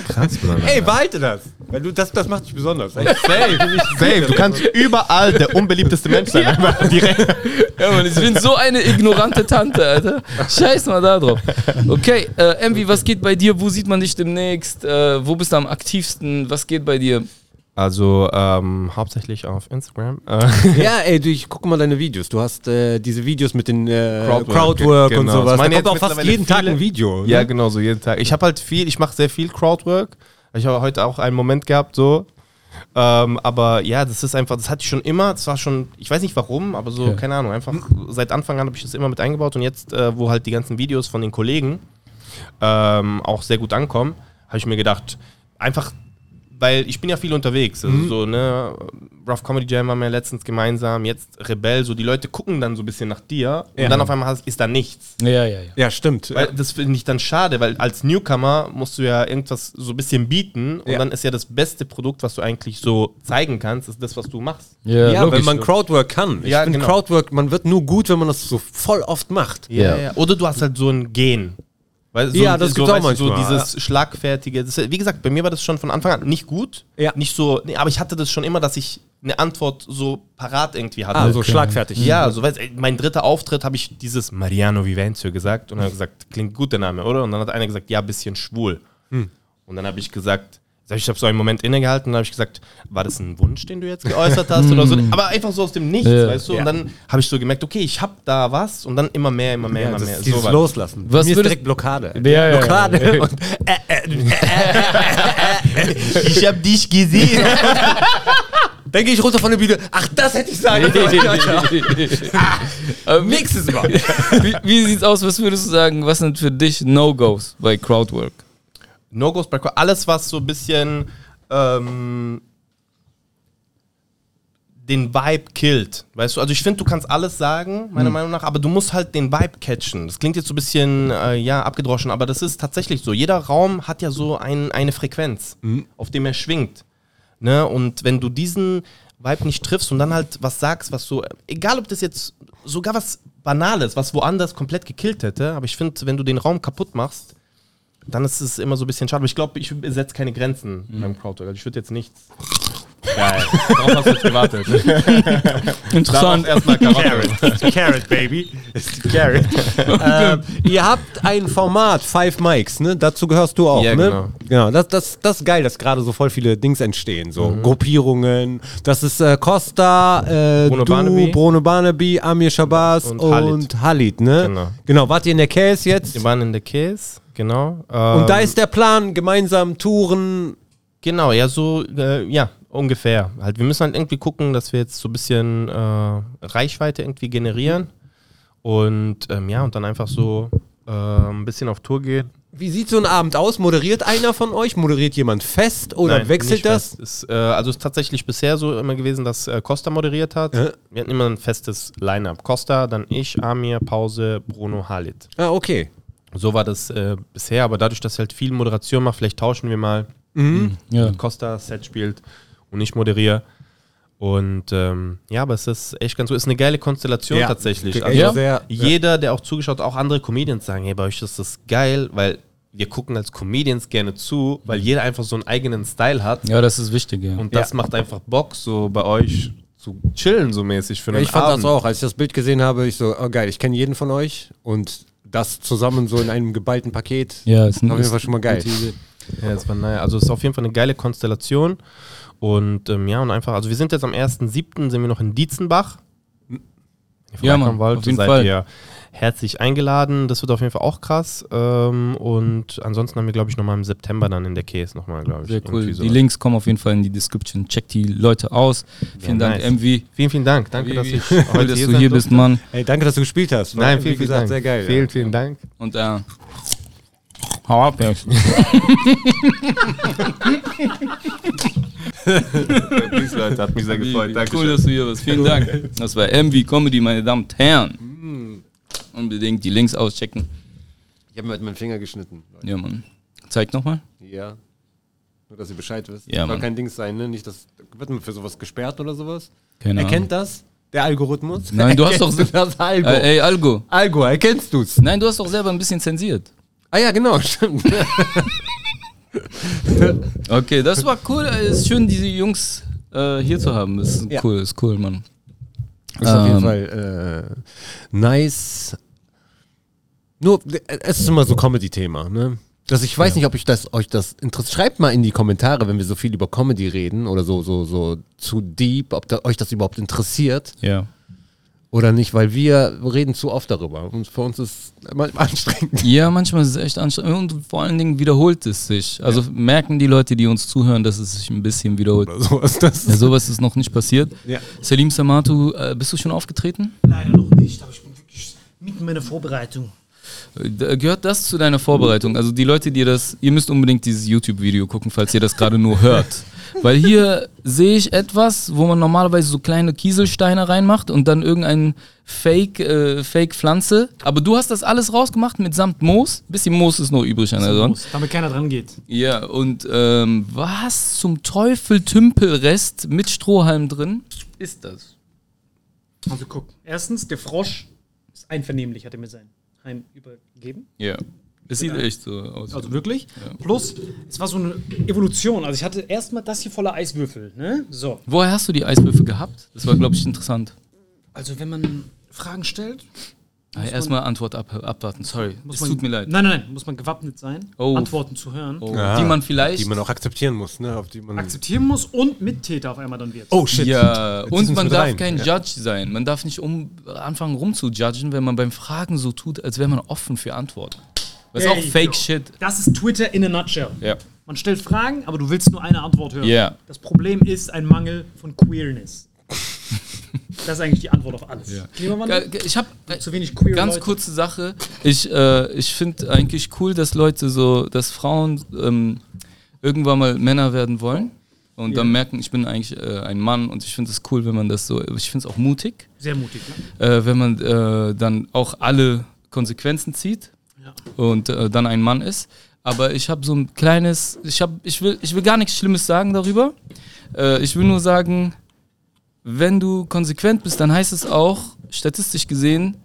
Krass, Bruder. Ey, behalte das. Weil du, das, das macht dich besonders. Ey. Safe, <laughs> safe. Du kannst überall der unbeliebteste Mensch sein. Einfach direkt. Ja, Mann, ich bin so eine ignorante Tante, Alter. Scheiß mal da drauf. Okay, äh, Envy, was geht bei dir? Wo sieht man dich demnächst? Äh, wo bist du am aktivsten? Was geht bei dir? Also ähm, hauptsächlich auf Instagram. Ja, <laughs> ey, du, ich guck mal deine Videos. Du hast äh, diese Videos mit den äh, Crowdwork, Crowdwork, und genau. sowas. Da meine kommt jetzt auch fast jeden Tag ein Video. ja, ne? genau, so jeden Tag. Ich habe halt viel, ich mache sehr viel Crowdwork. Ich habe heute auch einen Moment gehabt, so. Ähm, aber ja, das ist einfach, das hatte ich schon immer. Das war schon, ich weiß nicht warum, aber so, Ja. keine Ahnung, einfach seit Anfang an habe ich das immer mit eingebaut und jetzt, äh, wo halt die ganzen Videos von den Kollegen ähm, auch sehr gut ankommen, habe ich mir gedacht, einfach, weil ich bin ja viel unterwegs. Also so, ne, Rough Comedy Jam waren wir letztens gemeinsam, jetzt Rebell, so die Leute gucken dann so ein bisschen nach dir Ja. und dann auf einmal hast, ist da nichts. Ja, ja, ja. Ja, stimmt. Weil das finde ich dann schade, weil als Newcomer musst du ja irgendwas so ein bisschen bieten und Ja. dann ist ja das beste Produkt, was du eigentlich so zeigen kannst, ist das, was du machst. Ja, wenn man Crowdwork kann. Ich Ja, finde genau. Crowdwork, man wird nur gut, wenn man das so voll oft macht. Ja. Oder du hast halt so ein Gen. Weil so, Ja, das so, gibt's auch du, so manchmal. dieses schlagfertige. Das, wie gesagt, bei mir war das schon von Anfang an nicht gut. Ja. Nicht so, nee, aber ich hatte das schon immer, dass ich eine Antwort so parat irgendwie hatte. Ah, so schlagfertig. Ja, so weißt, ey, mein dritter Auftritt habe ich dieses Mariano Vivencio gesagt und er hat gesagt, klingt gut der Name, oder? Und dann hat einer gesagt, ja, bisschen schwul. Und dann habe ich gesagt, ich habe so einen Moment innegehalten und habe ich gesagt, war das ein Wunsch, den du jetzt geäußert hast oder so? Aber einfach so aus dem Nichts, Ja. weißt du? Ja. Und dann habe ich so gemerkt, okay, ich habe da was und dann immer mehr, immer mehr, Ja, immer mehr. ist dieses So was. Loslassen. Was Mir ist würdest- direkt Blockade. Ja, ja, ja. Blockade. <laughs> Und ich habe dich gesehen. dann gehe ich runter von der Bühne. Ach, das hätte ich sagen sollen. Aber wie, Nächstes Mal. wie, wie sieht's aus? Was würdest du sagen? Was sind für dich No-Gos bei Crowdwork? No-Gos Crowd- alles was so ein bisschen ähm, den Vibe killt. Weißt du, also ich finde, du kannst alles sagen, meiner Meinung nach, aber du musst halt den Vibe catchen. Das klingt jetzt so ein bisschen, äh, ja, abgedroschen, aber das ist tatsächlich so. Jeder Raum hat ja so ein, eine Frequenz, auf dem er schwingt. Ne? Und wenn du diesen Vibe nicht triffst und dann halt was sagst, was so, egal ob das jetzt sogar was Banales, was woanders komplett gekillt hätte, aber ich finde, wenn du den Raum kaputt machst, dann ist es immer so ein bisschen schade. Aber ich glaube, ich setze keine Grenzen beim Crowdwork. Also ich würde jetzt nichts Geil. Darauf hast du jetzt gewartet. <laughs> Interessant. Erstmal Karotte. Carrot, Baby. Ist Carrot. <laughs> ähm, ihr habt ein Format, Five Mics, ne? Dazu gehörst du auch, Ja, ne? genau. Genau, das, das, das ist geil, dass gerade so voll viele Dings entstehen, so Gruppierungen. Das ist äh, Costa, äh, Bruno du, Barnaby. Bruno Barnaby, Amir Shabazz und, Und und Halit. Halit, ne? Genau. Genau, wart ihr in der Case jetzt? Wir waren in der Käse, genau. Und da Ähm, ist der Plan, gemeinsam Touren. Genau, ja, so, äh, ja, ungefähr. Halt, wir müssen halt irgendwie gucken, dass wir jetzt so ein bisschen äh, Reichweite irgendwie generieren. Und ähm, ja, und dann einfach so äh, ein bisschen auf Tour gehen. Wie sieht so ein Abend aus? Moderiert einer von euch? Moderiert jemand fest oder Nein, wechselt das? Ist, äh, also ist tatsächlich bisher so immer gewesen, dass äh, Costa moderiert hat. Ja. Wir hatten immer ein festes Line-Up. Costa, dann ich, Amir, Pause, Bruno, Halit. Ah, okay. So war das äh, bisher, aber dadurch, dass halt viel Moderation mache, vielleicht tauschen wir mal. Ja. Costa Set spielt und ich moderiere. Und ähm, ja, aber es ist echt ganz so. Es ist eine geile Konstellation Ja. tatsächlich. Also Ja. sehr, jeder, der auch zugeschaut auch andere Comedians sagen, hey, bei euch ist das geil, weil wir gucken als Comedians gerne zu, weil jeder einfach so einen eigenen Style hat. ja, das ist wichtig, ja. Und das macht einfach Bock, so bei euch zu chillen, so mäßig für Ja, einen ich fand Abend. das auch. Als ich das Bild gesehen habe, ich so, oh geil, ich kenne jeden von euch und das zusammen so in einem geballten Paket. ja, ist Auf jeden Fall schon mal geil. Ja, es war naja. Also es ist auf jeden Fall eine geile Konstellation. Und ähm, ja, und einfach, also wir sind jetzt am 1.7. sind wir noch in Dietzenbach. Ihr Ja, Mann, wollt, auf jeden seid Fall. ihr herzlich eingeladen. Das wird auf jeden Fall auch krass. Ähm, und ansonsten haben wir, glaube ich, nochmal im September dann in der Case nochmal, glaube ich. Sehr cool. irgendwie Die. Links kommen auf jeden Fall in die Description. Check die Leute aus. Vielen Ja, Dank, nice. MV. Vielen, vielen Dank. Danke, dass ich cool, <laughs> heute dass hier du hier bist, Mann. Ey, danke, dass du gespielt hast. Nein, vielen, vielen Dank. sehr geil. Vielen, vielen Dank. Und äh, hau ab, Jungs. Peace, Leute. Hat mich sehr gefreut. Danke. Cool, dass du hier bist. Vielen Dank. Das war MV Comedy, meine Damen und Herren. Mm. Unbedingt die Links auschecken. Ich habe mir mit meinen Finger geschnitten. Leute. Ja, Mann. Zeig nochmal. Ja. Nur, dass ihr Bescheid wisst. Ja, Soll Mann. kein Dings sein, ne? Nicht, dass. Wird man für sowas gesperrt oder sowas? Keine Erkennt das? Der Algorithmus? Nein, du hast doch- du das Algo. Äh, ey, Algo. Algo, erkennst du's? Nein, du hast doch selber ein bisschen zensiert. Ah ja, genau, <laughs> stimmt. Okay, das war cool. Es ist schön, diese Jungs äh, hier zu haben. Ist Ja. cool, ist cool, Mann. ist auf jeden Ähm. Fall äh, nice. Nur, äh, es ist immer so Comedy-Thema, ne? Das, ich weiß nicht, ob ich das, euch das interessiert. Schreibt mal in die Kommentare, wenn wir so viel über Comedy reden oder so, so, so zu deep, ob da, euch das überhaupt interessiert Ja. Oder nicht, weil wir reden zu oft darüber. Und für uns ist es manchmal <laughs> anstrengend. Ja, manchmal ist es echt anstrengend und vor allen Dingen wiederholt es sich. Also merken die Leute, die uns zuhören, dass es sich ein bisschen wiederholt. So ist das. Ja, sowas ist noch nicht passiert. Ja. Salim Samatu, äh, bist du schon aufgetreten? Leider noch nicht, aber ich bin wirklich mitten in meiner Vorbereitung. Äh, Gehört das zu deiner Vorbereitung? Also die Leute, die das, ihr müsst unbedingt dieses YouTube-Video gucken, falls ihr das gerade nur hört. <laughs> Weil hier sehe ich etwas, wo man normalerweise so kleine Kieselsteine reinmacht und dann irgendein Fake, äh, Fake-Pflanze. Aber du hast das alles rausgemacht mitsamt Moos. Bisschen Moos ist noch übrig an der Sonne. Damit keiner dran geht. Ja, und ähm, was zum Teufel Tümpelrest mit Strohhalm drin ist das? Also guck. Erstens, der Frosch ist einvernehmlich, hat er mir sein Heim übergeben. Ja. Es sieht echt so aus. Also wirklich. Plus, es war so eine Evolution. Also ich hatte erstmal das hier voller Eiswürfel. Ne? So. Woher hast du die Eiswürfel gehabt? Das war, glaube ich, interessant. Also wenn man Fragen stellt, Ah, Erstmal Antwort ab, abwarten, sorry. muss Es man, tut mir leid. Nein, nein, nein, muss man gewappnet sein, Oh. Antworten zu hören, Oh, Ja. Die man vielleicht. Die man auch akzeptieren muss, ne? Auf die man akzeptieren muss und Mittäter auf einmal dann wird. oh shit. ja, Jetzt und man darf rein. kein Ja. Judge sein. Man darf nicht um, anfangen rumzujudgen, wenn man beim Fragen so tut, als wäre man offen für Antworten. Das ist There auch Fake go. Shit. Das ist Twitter in a nutshell. Ja. Man stellt Fragen, aber du willst nur eine Antwort hören. Ja. Das Problem ist ein Mangel von Queerness. <laughs> das ist eigentlich die Antwort auf alles. Klimawandel? Ge- Ich habe Zu wenig queer ganz Leute. kurze Sache. Ich, äh, ich finde eigentlich cool, dass Leute so, dass Frauen ähm, irgendwann mal Männer werden wollen und dann merken, ich bin eigentlich äh, ein Mann und ich finde es cool, wenn man das so, ich finde es auch mutig, Sehr mutig. Ne? äh, wenn man äh, dann auch alle Konsequenzen zieht Ja. und äh, dann ein Mann ist. Aber ich habe so ein kleines, ich, hab, ich, will, ich will gar nichts Schlimmes sagen darüber. Äh, ich will nur sagen, wenn du konsequent bist, dann heißt es auch, statistisch gesehen,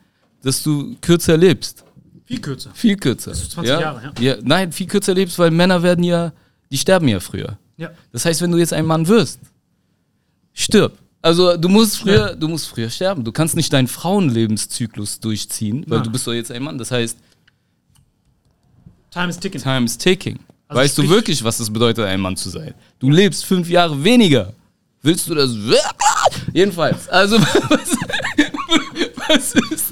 dass du kürzer lebst. Viel kürzer. Viel kürzer. Bis zu 20 ja? Jahre, ja. Nein, viel kürzer lebst, weil Männer werden ja, die sterben ja früher. Ja. Das heißt, wenn du jetzt ein Mann wirst, stirb. Also du musst früher, du musst früher sterben. Du kannst nicht deinen Frauenlebenszyklus durchziehen, weil Nein. du bist doch jetzt ein Mann. Das heißt, Time is ticking. time is ticking. Also weißt du wirklich, was es bedeutet, ein Mann zu sein? Du lebst fünf Jahre weniger. Willst du das? <laughs> Jedenfalls. Also <laughs> was, was ist?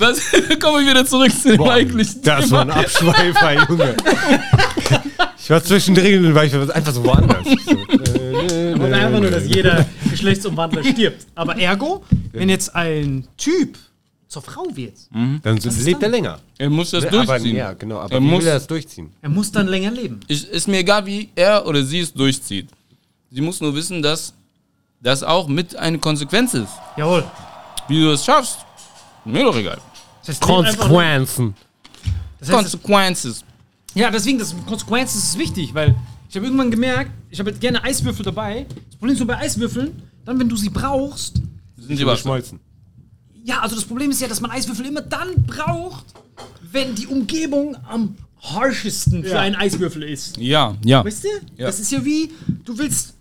Was? <laughs> Kommen wir wieder zurück zu dem eigentlichen Das war ein Abschweifer, Junge. Ich war zwischendrin und war ich einfach so woanders. Und einfach nur, dass jeder Geschlechtsumwandler stirbt. Aber ergo, wenn jetzt ein Typ zur Frau wird, Dann so, lebt er länger. Er muss das aber, durchziehen. ja, genau. Aber Er muss- will er das durchziehen? er muss dann länger leben. Ich, ist mir egal, wie er oder sie es durchzieht. Sie muss nur wissen, dass das auch mit eine Konsequenz ist. Jawohl. Wie du es schaffst, mir doch egal. Das heißt, Konsequenzen. Das heißt, Konsequences. Ja, deswegen, das Konsequenz ist wichtig, weil ich habe irgendwann gemerkt, ich habe gerne Eiswürfel dabei. Das Problem ist nur bei Eiswürfeln, dann, wenn du sie brauchst, Sind sie was? Geschmolzen. ja, also das Problem ist ja, dass man Eiswürfel immer dann braucht, wenn die Umgebung am harschesten für einen Eiswürfel ist. Ja, ja. Weißt du? Ja. Das ist ja wie, du willst.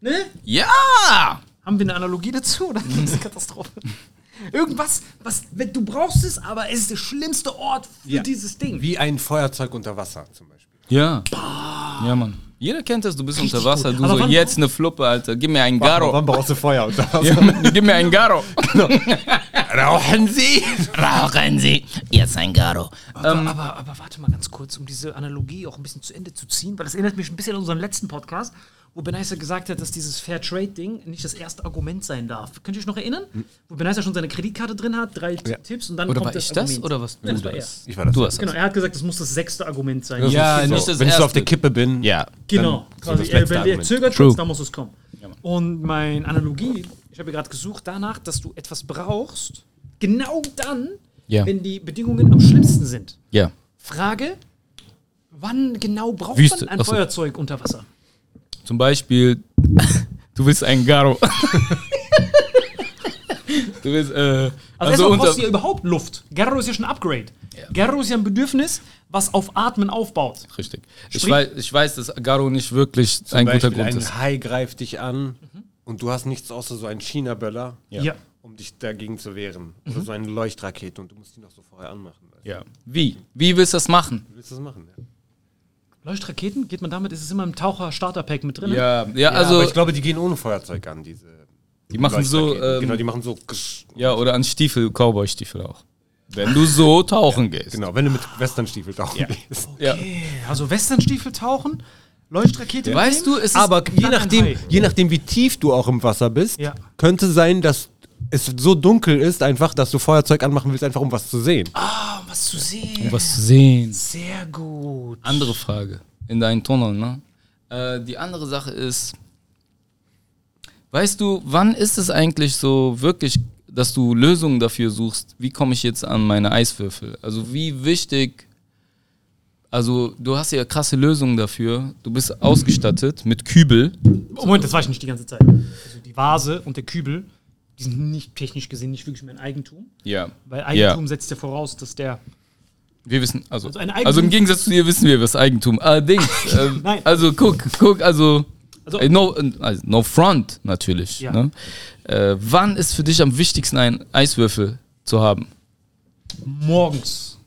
Ne? Ja! Haben wir eine Analogie dazu? Oder? Das ist eine Katastrophe. <laughs> Irgendwas, was, wenn du brauchst es, aber es ist der schlimmste Ort für Ja. dieses Ding. Wie ein Feuerzeug unter Wasser zum Beispiel. Ja. Ja, Mann. Jeder kennt das, du bist unter Wasser, gut. du Aber so, wann- jetzt eine Fluppe, Alter, gib mir einen Garo. Wann brauchst du Feuer unter <laughs> Wasser? Ja, gib mir einen Garo. <laughs> Rauchen Sie! Rauchen Sie. Jetzt ein Garo. Aber, aber, aber warte mal ganz kurz, um diese Analogie auch ein bisschen zu Ende zu ziehen, weil das erinnert mich ein bisschen an unseren letzten Podcast, wo Benaisa gesagt hat, dass dieses Fair Trade-Ding nicht das erste Argument sein darf. Könnt ihr euch noch erinnern? Wo Benaisa schon seine Kreditkarte drin hat, drei Tipps und dann Oder kommt war ich das das Argument. oder was? Nein, das du war er. das? Ich war das. Du hast Genau, das. er hat gesagt, das muss das sechste Argument sein. Ja, so. nicht das Wenn erste. auf der Kippe bin, Ja. Genau, Dann quasi. das Er, letzte wenn er Argument. zögert, True. dann muss es kommen. Und meine Analogie, ich habe ja gerade gesucht danach, dass du etwas brauchst, genau dann, Ja. wenn die Bedingungen am schlimmsten sind. Ja. Frage, wann genau braucht Wüste. man ein Ach so. Feuerzeug unter Wasser? Zum Beispiel, <laughs> du willst einen Garo. <laughs> du willst, äh, Also, also, brauchst du ja überhaupt Luft. Garro ist ja schon ein Upgrade. Garro ist ja ein Bedürfnis, was auf Atmen aufbaut. Richtig. Ich Sprich- weiß, ich weiß, dass Garo nicht wirklich zum ein guter Beispiel Grund ein ist. Hai greift dich an und du hast nichts außer so einen China-Böller, Ja. um dich dagegen zu wehren. Oder so eine Leuchtrakete und du musst die noch so vorher anmachen. Ja. Wie? Wie willst du das machen? Wie willst du das machen? Ja. Leuchtraketen, geht man damit, ist es immer im Taucher-Starter-Pack mit drin? Ja, ja, Ja, also, aber ich glaube, die gehen ohne Feuerzeug an, diese. die machen so, ähm, genau, die machen so. ja, oder an Stiefel, Cowboy-Stiefel auch. Wenn du so <laughs> tauchen gehst. Genau, wenn du mit Westernstiefel tauchen gehst. Ja. Also Westernstiefel tauchen, Leuchtrakete Weißt du, es ist, Aber je nachdem, je nachdem, wie tief du auch im Wasser bist, Ja. könnte sein, dass es so dunkel ist, einfach, dass du Feuerzeug anmachen willst, einfach um was zu sehen. Ah, was zu sehen. was zu sehen. Sehr gut. Andere Frage. In deinen Tunnel, ne? Äh, die andere Sache ist, weißt du, wann ist es eigentlich so wirklich, dass du Lösungen dafür suchst, wie komme ich jetzt an meine Eiswürfel? Also wie wichtig, also du hast ja krasse Lösungen dafür, du bist ausgestattet mit Kübel. Moment, das war ich nicht die ganze Zeit. Also die Vase und der Kübel, die sind nicht technisch gesehen nicht wirklich mein Eigentum. Ja. Weil Eigentum setzt ja voraus, dass der. Wir wissen, also, Also ein also, im Gegensatz zu dir wissen wir, was Eigentum. Allerdings, <laughs> ähm, Nein. also guck, guck, also, Also- äh, no, äh, also no front natürlich. Ja. Ne? Äh, wann ist für dich am wichtigsten, einen Eiswürfel zu haben? Morgens.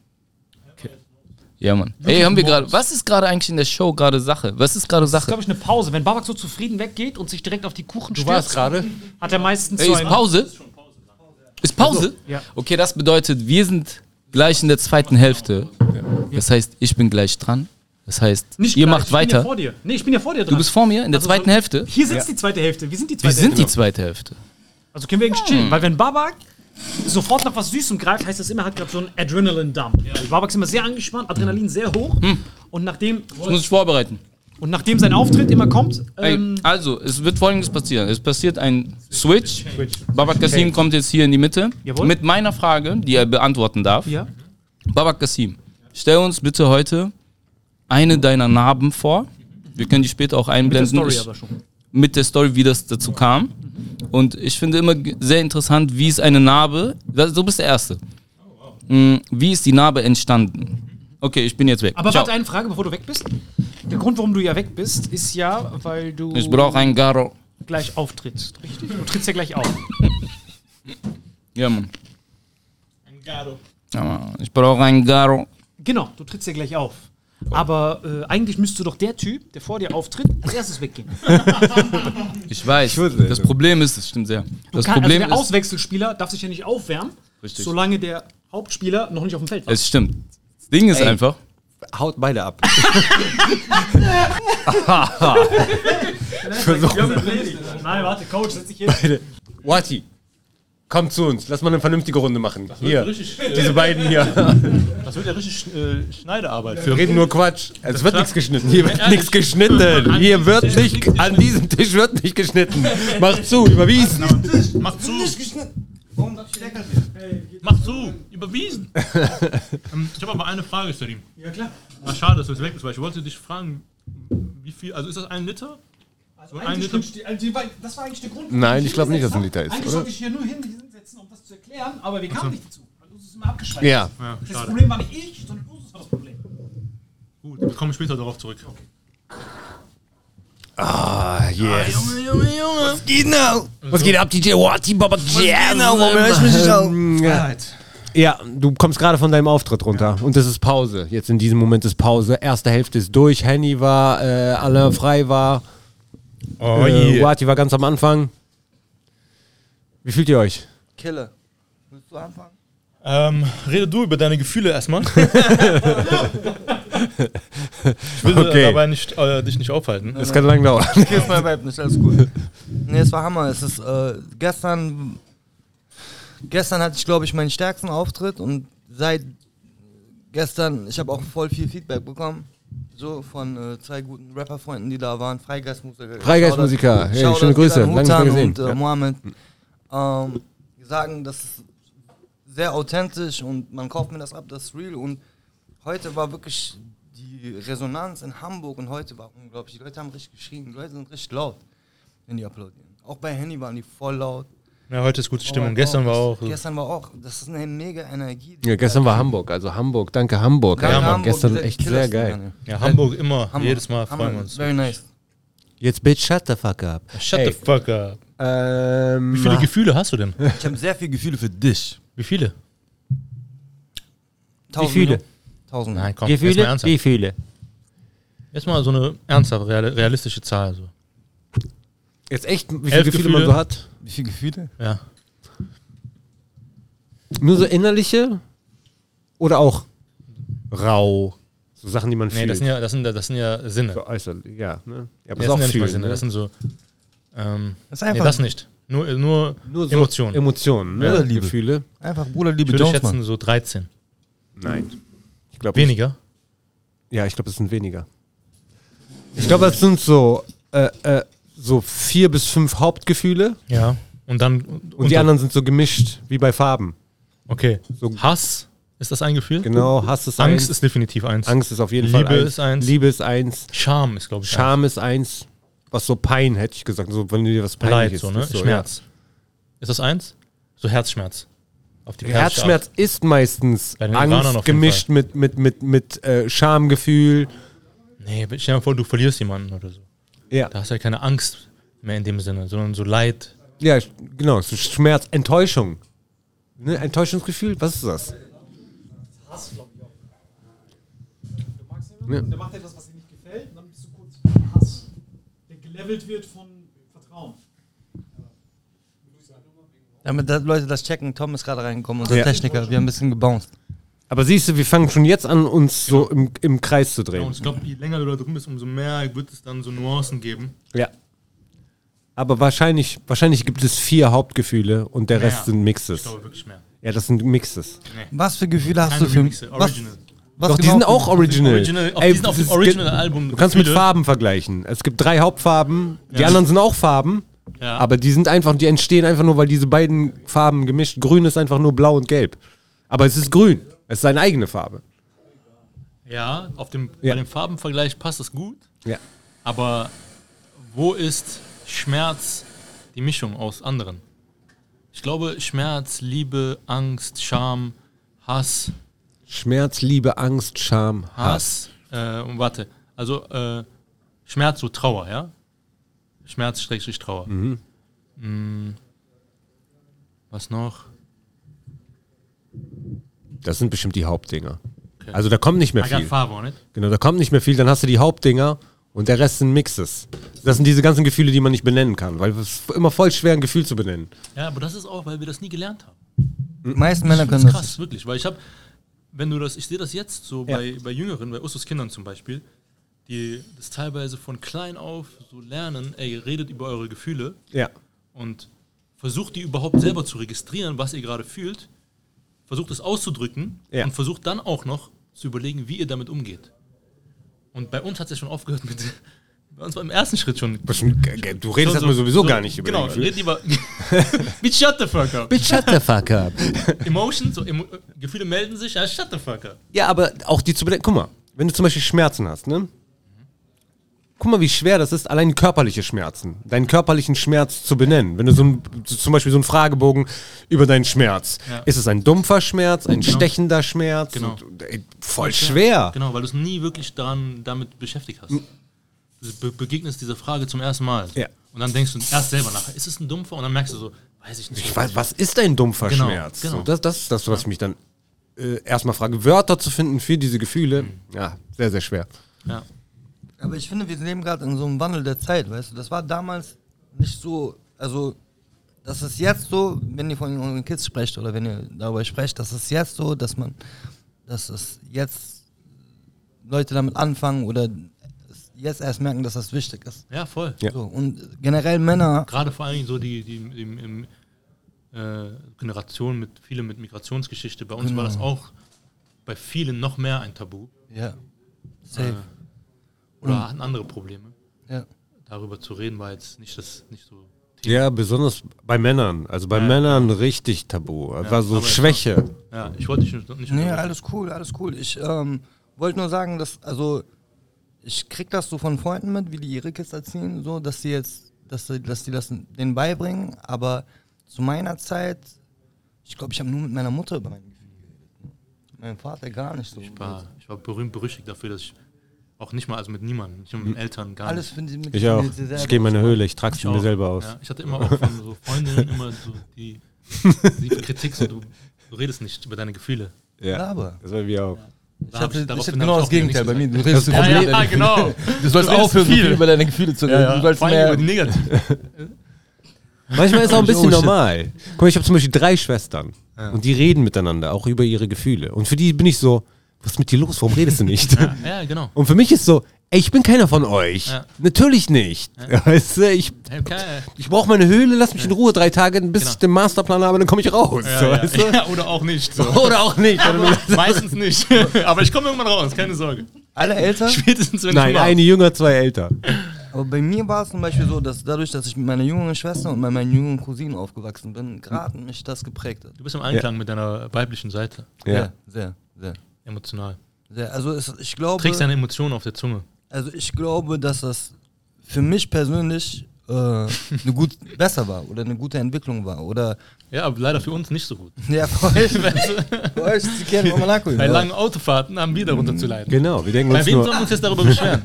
Ja, Mann. Ey, haben wir gerade, was ist gerade eigentlich in der Show gerade Sache? Was ist gerade Das ist, Sache? glaube ich, eine Pause. Wenn Babak so zufrieden weggeht und sich direkt auf die Kuchen Du warst stürzt, gerade. hat er meistens Ey, so ist Pause? Ist Pause? ja. Okay, das bedeutet, wir sind gleich in der zweiten Hälfte. Das heißt, ich bin gleich dran. Das heißt, Nicht ihr gleich, macht ich bin ja weiter. vor dir. Nee, ich bin ja vor dir dran. Du bist vor mir in der Also zweiten so- Hälfte. Hier sitzt die zweite Hälfte. Wir sind die Wir zweite sind Hälfte. die zweite Hälfte. Also können wir eigentlich chillen. Weil wenn Babak sofort nach was Süßem greift, heißt das immer, hat gerade so einen Adrenaline-Dump. Ja. Babak ist immer sehr angespannt, Adrenalin sehr hoch. Und, nachdem, Das muss ich vorbereiten. und nachdem sein Auftritt immer kommt, Ey, ähm, also, es wird folgendes passieren. Es passiert ein Switch. Babak Kassim kommt jetzt hier in die Mitte. Jawohl. Mit meiner Frage, die er beantworten darf. ja. Babak Kassim, stell uns bitte heute eine deiner Narben vor. Wir können die später auch Mit der einblenden. Story aber schon. Mit der Story, wie das dazu kam. Und ich finde immer sehr interessant, wie ist eine Narbe. Du bist der Erste. Mm, Wie ist die Narbe entstanden? Okay, ich bin jetzt weg. Aber Ciao. warte, eine Frage, bevor du weg bist. Der Grund, warum du ja weg bist, ist ja, weil du Ich brauche ein Garo. gleich auftrittst. Richtig? Du trittst ja gleich auf. <laughs> Ja, Mann. Ja, Mann. Ich brauche ein Garo. Genau, du trittst ja gleich auf. Aber äh, eigentlich müsste doch der Typ, der vor dir auftritt, als erstes weggehen. <laughs> Ich weiß. wusste Das. Problem ist, das stimmt sehr. Das Kann, Problem also der ist, Auswechselspieler darf sich ja nicht aufwärmen, Richtig. solange der Hauptspieler noch nicht auf dem Feld war. es stimmt. Das Ding ist Ey. einfach, Haut beide ab. <laughs> <laughs> Nein, warte, Coach, setz dich hin. Wati, komm zu uns. Lass mal eine vernünftige Runde machen. Hier, diese beiden hier. <laughs> Das wird ja richtig äh, Schneidearbeit. Wir reden nur Quatsch. Es wird nichts geschnitten. Hier wird nichts geschnitten. Hier wird nicht, an diesem Tisch wird nicht geschnitten. Mach zu, überwiesen. Mach zu! Mach zu! Überwiesen! <laughs> ähm, ich habe aber eine Frage, Salim. Ja, klar. Ach, schade, dass du jetzt weg bist, weil ich wollte dich fragen, wie viel, also ist das ein Liter? So ein ich- also die war- das war eigentlich der Grund. Nein, ich glaube nicht, dass es ein Liter ist. Eigentlich oder? sollte ich hier nur hinsetzen, um das zu erklären, aber wir kamen nicht dazu. Also es ist immer abgeschweift. Ja. Ja, Das schade. Problem war nicht ich, sondern du, das war das Problem. Gut, wir kommen später darauf zurück. Ah, yes. Was geht now? Was geht ab, DJ Wati, Baba Jam? Genau, nicht auf? Ja. ja, du kommst gerade von deinem Auftritt runter und es ist Pause. Jetzt in diesem Moment ist Pause. Erste Hälfte ist durch. Henny war, äh, alle frei war. Oh äh, Wati war ganz am Anfang. Wie fühlt ihr euch? Killer. Willst du anfangen? Ähm, rede du über deine Gefühle erstmal. <laughs> ich will Okay. dabei nicht, äh, dich nicht aufhalten. Das kann lang dauern. Hier ist mein Vibe nicht, alles gut. Nee, es war Hammer. Es ist äh, gestern. Gestern hatte ich, glaube ich, meinen stärksten Auftritt und seit gestern, ich habe auch voll viel Feedback bekommen. So von äh, zwei guten Rapperfreunden, die da waren. Freigeistmusiker. Freigeistmusiker. Hey, Shoutout schöne Grüße. Lange nicht mehr gesehen. Und äh, Ja. Mohammed. Ähm, die sagen, das ist sehr authentisch und man kauft mir das ab, das ist real. Und heute war wirklich die Resonanz in Hamburg und heute war unglaublich. Die Leute haben richtig geschrien, die Leute sind richtig laut, wenn die applaudieren. Auch bei Henny waren die voll laut. Ja, heute ist gute Stimmung. Oh, Gestern oh, war auch. Gestern war auch. Das ist eine mega Energie. Ja, gestern war Hamburg. Also Hamburg. Danke Hamburg. Danke, Ja, Hamburg, gestern echt sehr geil. Ja, Hamburg immer. Hammer. Jedes Mal freuen wir uns. Very nice. Jetzt bitch, shut the fuck up. Shut Ey. the fuck up. Ähm, Wie viele Gefühle hast du denn? Ich habe sehr viele Gefühle für dich. Wie viele? Tausend viele? Minuten. Tausend. Nein, komm, mal ernsthaft. viele? Jetzt mal so eine ernsthaft, real, realistische Zahl. So. Jetzt echt, wie viele Elf Gefühle, man Gefühle. so hat? Wie viele Gefühle? Ja. Nur so innerliche oder auch rau? So Sachen, die man Nee, fühlt. das sind ja, das sind, das sind ja Sinne. so äußerlich, ja. Ne? Ja, aber das ist auch sind ja nicht mal fühlen, Sinne. ne? Das sind so. Ähm, Das ist nee, einfach, das nicht. Nur, nur, Nur so Emotionen. Emotionen, ne? Oder Liebe. Gefühle. einfach Bruderliebe ich würde schätzen Mann. so 13. Nein. Ich glaube Weniger? Ja, ich glaube, es sind weniger. Ich glaube, es sind so, äh, äh, so vier bis fünf Hauptgefühle Ja. Und dann. und die anderen sind so gemischt, wie bei Farben. Okay. So- Hass, ist das ein Gefühl? Genau, Hass ist Angst eins. ist definitiv eins. Angst ist auf jeden Liebe Fall eins. ist eins. Liebe ist eins. Scham ist, glaube ich, Scham ist eins. Was so Pein, hätte ich gesagt. So, wenn du dir was eins. Leid, peinlich so, ne? ist. Schmerz. Ist das eins? So Herzschmerz. Ja. Herzschmerz ist meistens Angst gemischt mit, mit, mit, mit äh, Schamgefühl. Nee, stell dir mal vor, du verlierst jemanden oder so. Ja. Da hast du ja keine Angst mehr in dem Sinne, sondern so Leid. Ja, genau. So Schmerz, Enttäuschung. Ne? Enttäuschungsgefühl, was ist das? Der macht etwas, was dir nicht gefällt, und dann bist du kurz Hass. Der gelevelt wird von Vertrauen. Damit da Leute das checken, Tom ist gerade reingekommen, unser Ja. Techniker. Wir haben ein bisschen gebounced. Aber siehst du, wir fangen schon jetzt an, uns so im, im Kreis zu drehen. und ich glaube, je länger du da drin bist, umso mehr wird es dann so Nuancen geben. Ja. Aber wahrscheinlich, wahrscheinlich gibt es vier Hauptgefühle und der Rest Mehr. sind Ich Mixes. glaube wirklich mehr. Ja, das sind Mixes. Was für Gefühle hast Keine du für was, Original. was Doch, die genau sind für- auch original. Original- auf- Ey, die sind auf das dem ist- Original-Album Du kannst mit. Farben vergleichen. Es gibt drei Hauptfarben. Die Ja. anderen sind auch Farben. Ja. Aber die sind einfach, die entstehen einfach nur, weil diese beiden Farben gemischt. Grün ist einfach nur blau und gelb. Aber es ist grün. Es ist seine eigene Farbe. Ja, auf dem, Ja. bei dem Farbenvergleich passt das gut. Ja. Aber wo ist Schmerz die Mischung aus anderen? Ich glaube, Schmerz, Liebe, Angst, Scham, Hass, Schmerz, Liebe, Angst, Scham, Hass. Hass. Äh, und warte. Also äh, Schmerz, so Trauer, ja? Schmerz, Schrägstrich, Trauer. Mm. Was noch? Das sind bestimmt die Hauptdinger. Also da kommt nicht mehr viel. Agafavo, nicht? Genau, da kommt nicht mehr viel, dann hast du die Hauptdinger und der Rest sind Mixes. Das sind diese ganzen Gefühle, die man nicht benennen kann, weil es ist immer voll schwer, ein Gefühl zu benennen. Ja, aber das ist auch, weil wir das nie gelernt haben. Die meisten Männer Das können ist das. krass, wirklich. Weil ich habe, wenn du das, ich sehe das jetzt so bei, bei Jüngeren, bei Ustos Kindern zum Beispiel, die das teilweise von klein auf so lernen, ey, redet über eure Gefühle Ja. und versucht die überhaupt selber zu registrieren, was ihr gerade fühlt, versucht es auszudrücken Ja. und versucht dann auch noch zu überlegen, wie ihr damit umgeht. Und bei uns hat es ja schon aufgehört mit, <laughs> bei uns war im ersten Schritt schon. Du redest so- erstmal sowieso so- gar nicht über Genau, red lieber. <laughs> Bitch, shut the fuck up. Bitch, shut the fuck up. <laughs> Emotions, so Emo Gefühle melden sich, ja, shut the fuck up. Ja, aber auch die zu bedenken. Guck mal, wenn du zum Beispiel Schmerzen hast, ne? Guck mal, wie schwer das ist, allein körperliche Schmerzen, deinen körperlichen Schmerz zu benennen. Wenn du so ein, zum Beispiel so einen Fragebogen über deinen Schmerz. Ja. Ist es ein dumpfer Schmerz, ein stechender Schmerz? Genau. Und, ey, voll schwer. Genau, weil du es nie wirklich daran, damit beschäftigt hast. Du be begegnest dieser Frage zum ersten Mal. Ja. Und dann denkst du erst selber nach, ist es ein dumpfer? Und dann merkst du so, weiß ich nicht. Ich weiß, was ist ein dumpfer Genau, Schmerz? genau. So, das, das ist das, was ich mich dann äh, erstmal frage. Wörter zu finden für diese Gefühle, Mhm. ja, sehr, sehr schwer. Ja. Aber ich finde, wir leben gerade in so einem Wandel der Zeit, weißt du? Das war damals nicht so, also das ist jetzt so, wenn ihr von euren Kids sprecht oder wenn ihr darüber sprecht, das ist jetzt so, dass man, dass es jetzt Leute damit anfangen oder jetzt erst merken, dass das wichtig ist. ja, voll. Ja. So, und generell Männer, Gerade vor allen Dingen so die, die im, im, äh, Generation mit viele mit Migrationsgeschichte. Bei uns war das auch bei vielen noch mehr ein Tabu. ja, safe, Oder hatten andere Probleme. ja. Darüber zu reden war jetzt nicht das nicht so Ja, besonders bei Männern. Also bei Ja. Männern richtig tabu. War so Schwäche. Ja, ich wollte dich nicht, nicht Nee, alles cool, alles cool. Ich ähm, wollte nur sagen, dass, also, ich krieg das so von Freunden mit, wie die ihre Kids erziehen, so, dass die jetzt, dass die, dass die das denen beibringen, aber zu meiner Zeit, ich glaube, ich habe nur mit meiner Mutter über meine Gefühle geredet. Meinem Vater gar nicht so. Ich war, ich war berühmt berüchtigt dafür, dass ich auch nicht mal, also mit niemandem, nicht mal mit den Eltern, gar Alles nicht. finde ich mit Ich auch. Ich gehe in meine. Höhle, ich trage Ich sie mir auch. selber aus. Ja, ich hatte immer auch von so Freundinnen immer so die, die <laughs> Kritik, so, du, du redest nicht über deine Gefühle. Aber Das war wir auch. ich Da hatte, ich hatte hab genau ich das auch wieder Gegenteil bei mir. Du redest <laughs> Ja, viel. ja, genau. Du sollst Du aufhören, so viel. viel über deine Gefühle zu reden. Du sollst Vor allem mehr. über die Negativ. <laughs> Manchmal ist auch ein bisschen Oh, shit. normal. Guck mal, ich habe zum Beispiel drei Schwestern. Und die reden miteinander, auch über ihre Gefühle. Und für die bin ich so, was ist mit dir los? Warum redest du nicht? <laughs> Ja, ja, genau. Und für mich ist so, ey, ich bin keiner von euch. Ja. Natürlich nicht. <laughs> Weißt du, ich, Okay. ich brauche meine Höhle, lass mich in Ruhe drei Tage, bis Genau. ich den Masterplan habe, dann komme ich raus. Ja, so, ja. weißt du? ja, oder auch nicht. So. <laughs> Oder auch nicht. Meistens nicht. Aber ich komme irgendwann raus, keine Sorge. Alle Eltern? Spätestens wenn Nein, ich eine jünger, zwei älter. Aber bei mir war es zum Beispiel so, dass dadurch, dass ich mit meiner jüngeren Schwester und mit meinen jüngeren Cousinen aufgewachsen bin, gerade mich das geprägt hat. Du bist im Einklang mit deiner weiblichen Seite. Ja. Sehr, sehr, sehr. Emotional. sehr. Also es, ich Du glaube, trägst deine Emotionen auf der Zunge. also ich glaube, dass das für mich persönlich äh, eine gut <laughs> besser war oder eine gute Entwicklung war oder Ja, aber leider für uns nicht so gut. <laughs> ja für euch, <laughs> für euch zu kennen, Monaco. Bei ja. langen Autofahrten haben wir darunter zu leiden. Genau, wir denken Bei uns wem sollen wir uns jetzt darüber beschweren?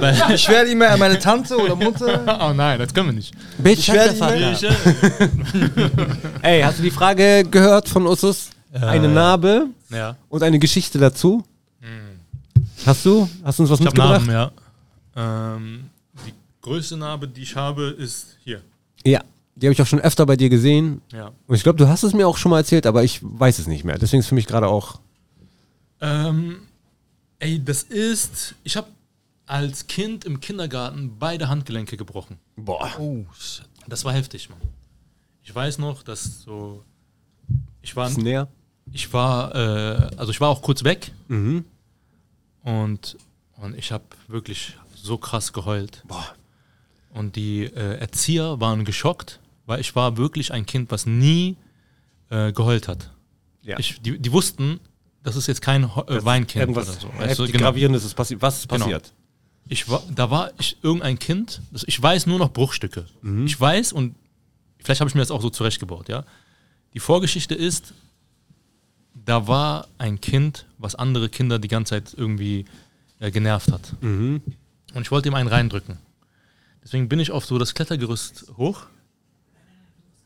Bei, Ich werde immer an meine Tante oder Mutter. oh nein, das können wir nicht. Bitch, Ich werde mal-. Ey, hast du die Frage gehört von Ussus? Eine Narbe Ja. und eine Geschichte dazu? Hast du? Hast du uns was Ich habe mitgebracht? Narben, ja. Ähm, die größte Narbe, die ich habe, ist hier. Ja, die habe ich auch schon öfter bei dir gesehen. Ja. Und ich glaube, du hast es mir auch schon mal erzählt, aber ich weiß es nicht mehr. Deswegen ist es für mich gerade auch. Ähm, ey, das ist. Ich habe als Kind im Kindergarten beide Handgelenke gebrochen. Boah. Oh, shit. Das war heftig, Mann. Ich weiß noch, dass so. Ich war, Ist näher. Ich war, äh, also ich war auch kurz weg Mhm. und, und ich habe wirklich so krass geheult. Und die äh, Erzieher waren geschockt, weil ich war wirklich ein Kind, was nie äh, geheult hat. Ja. Ich, die, die wussten, das ist jetzt kein äh, Weinkind Irgendwas oder so. Weißt du, heftig genau. Gravierendes ist passiert. Was ist Genau. passiert? Ich war, da war ich irgendein Kind, das, ich weiß nur noch Bruchstücke. Mhm. Ich weiß und vielleicht habe ich mir das auch so zurechtgebaut, ja. Die Vorgeschichte ist, da war ein Kind, was andere Kinder die ganze Zeit irgendwie äh, genervt hat. Und ich wollte ihm einen reindrücken. Deswegen bin ich auf so das Klettergerüst hoch.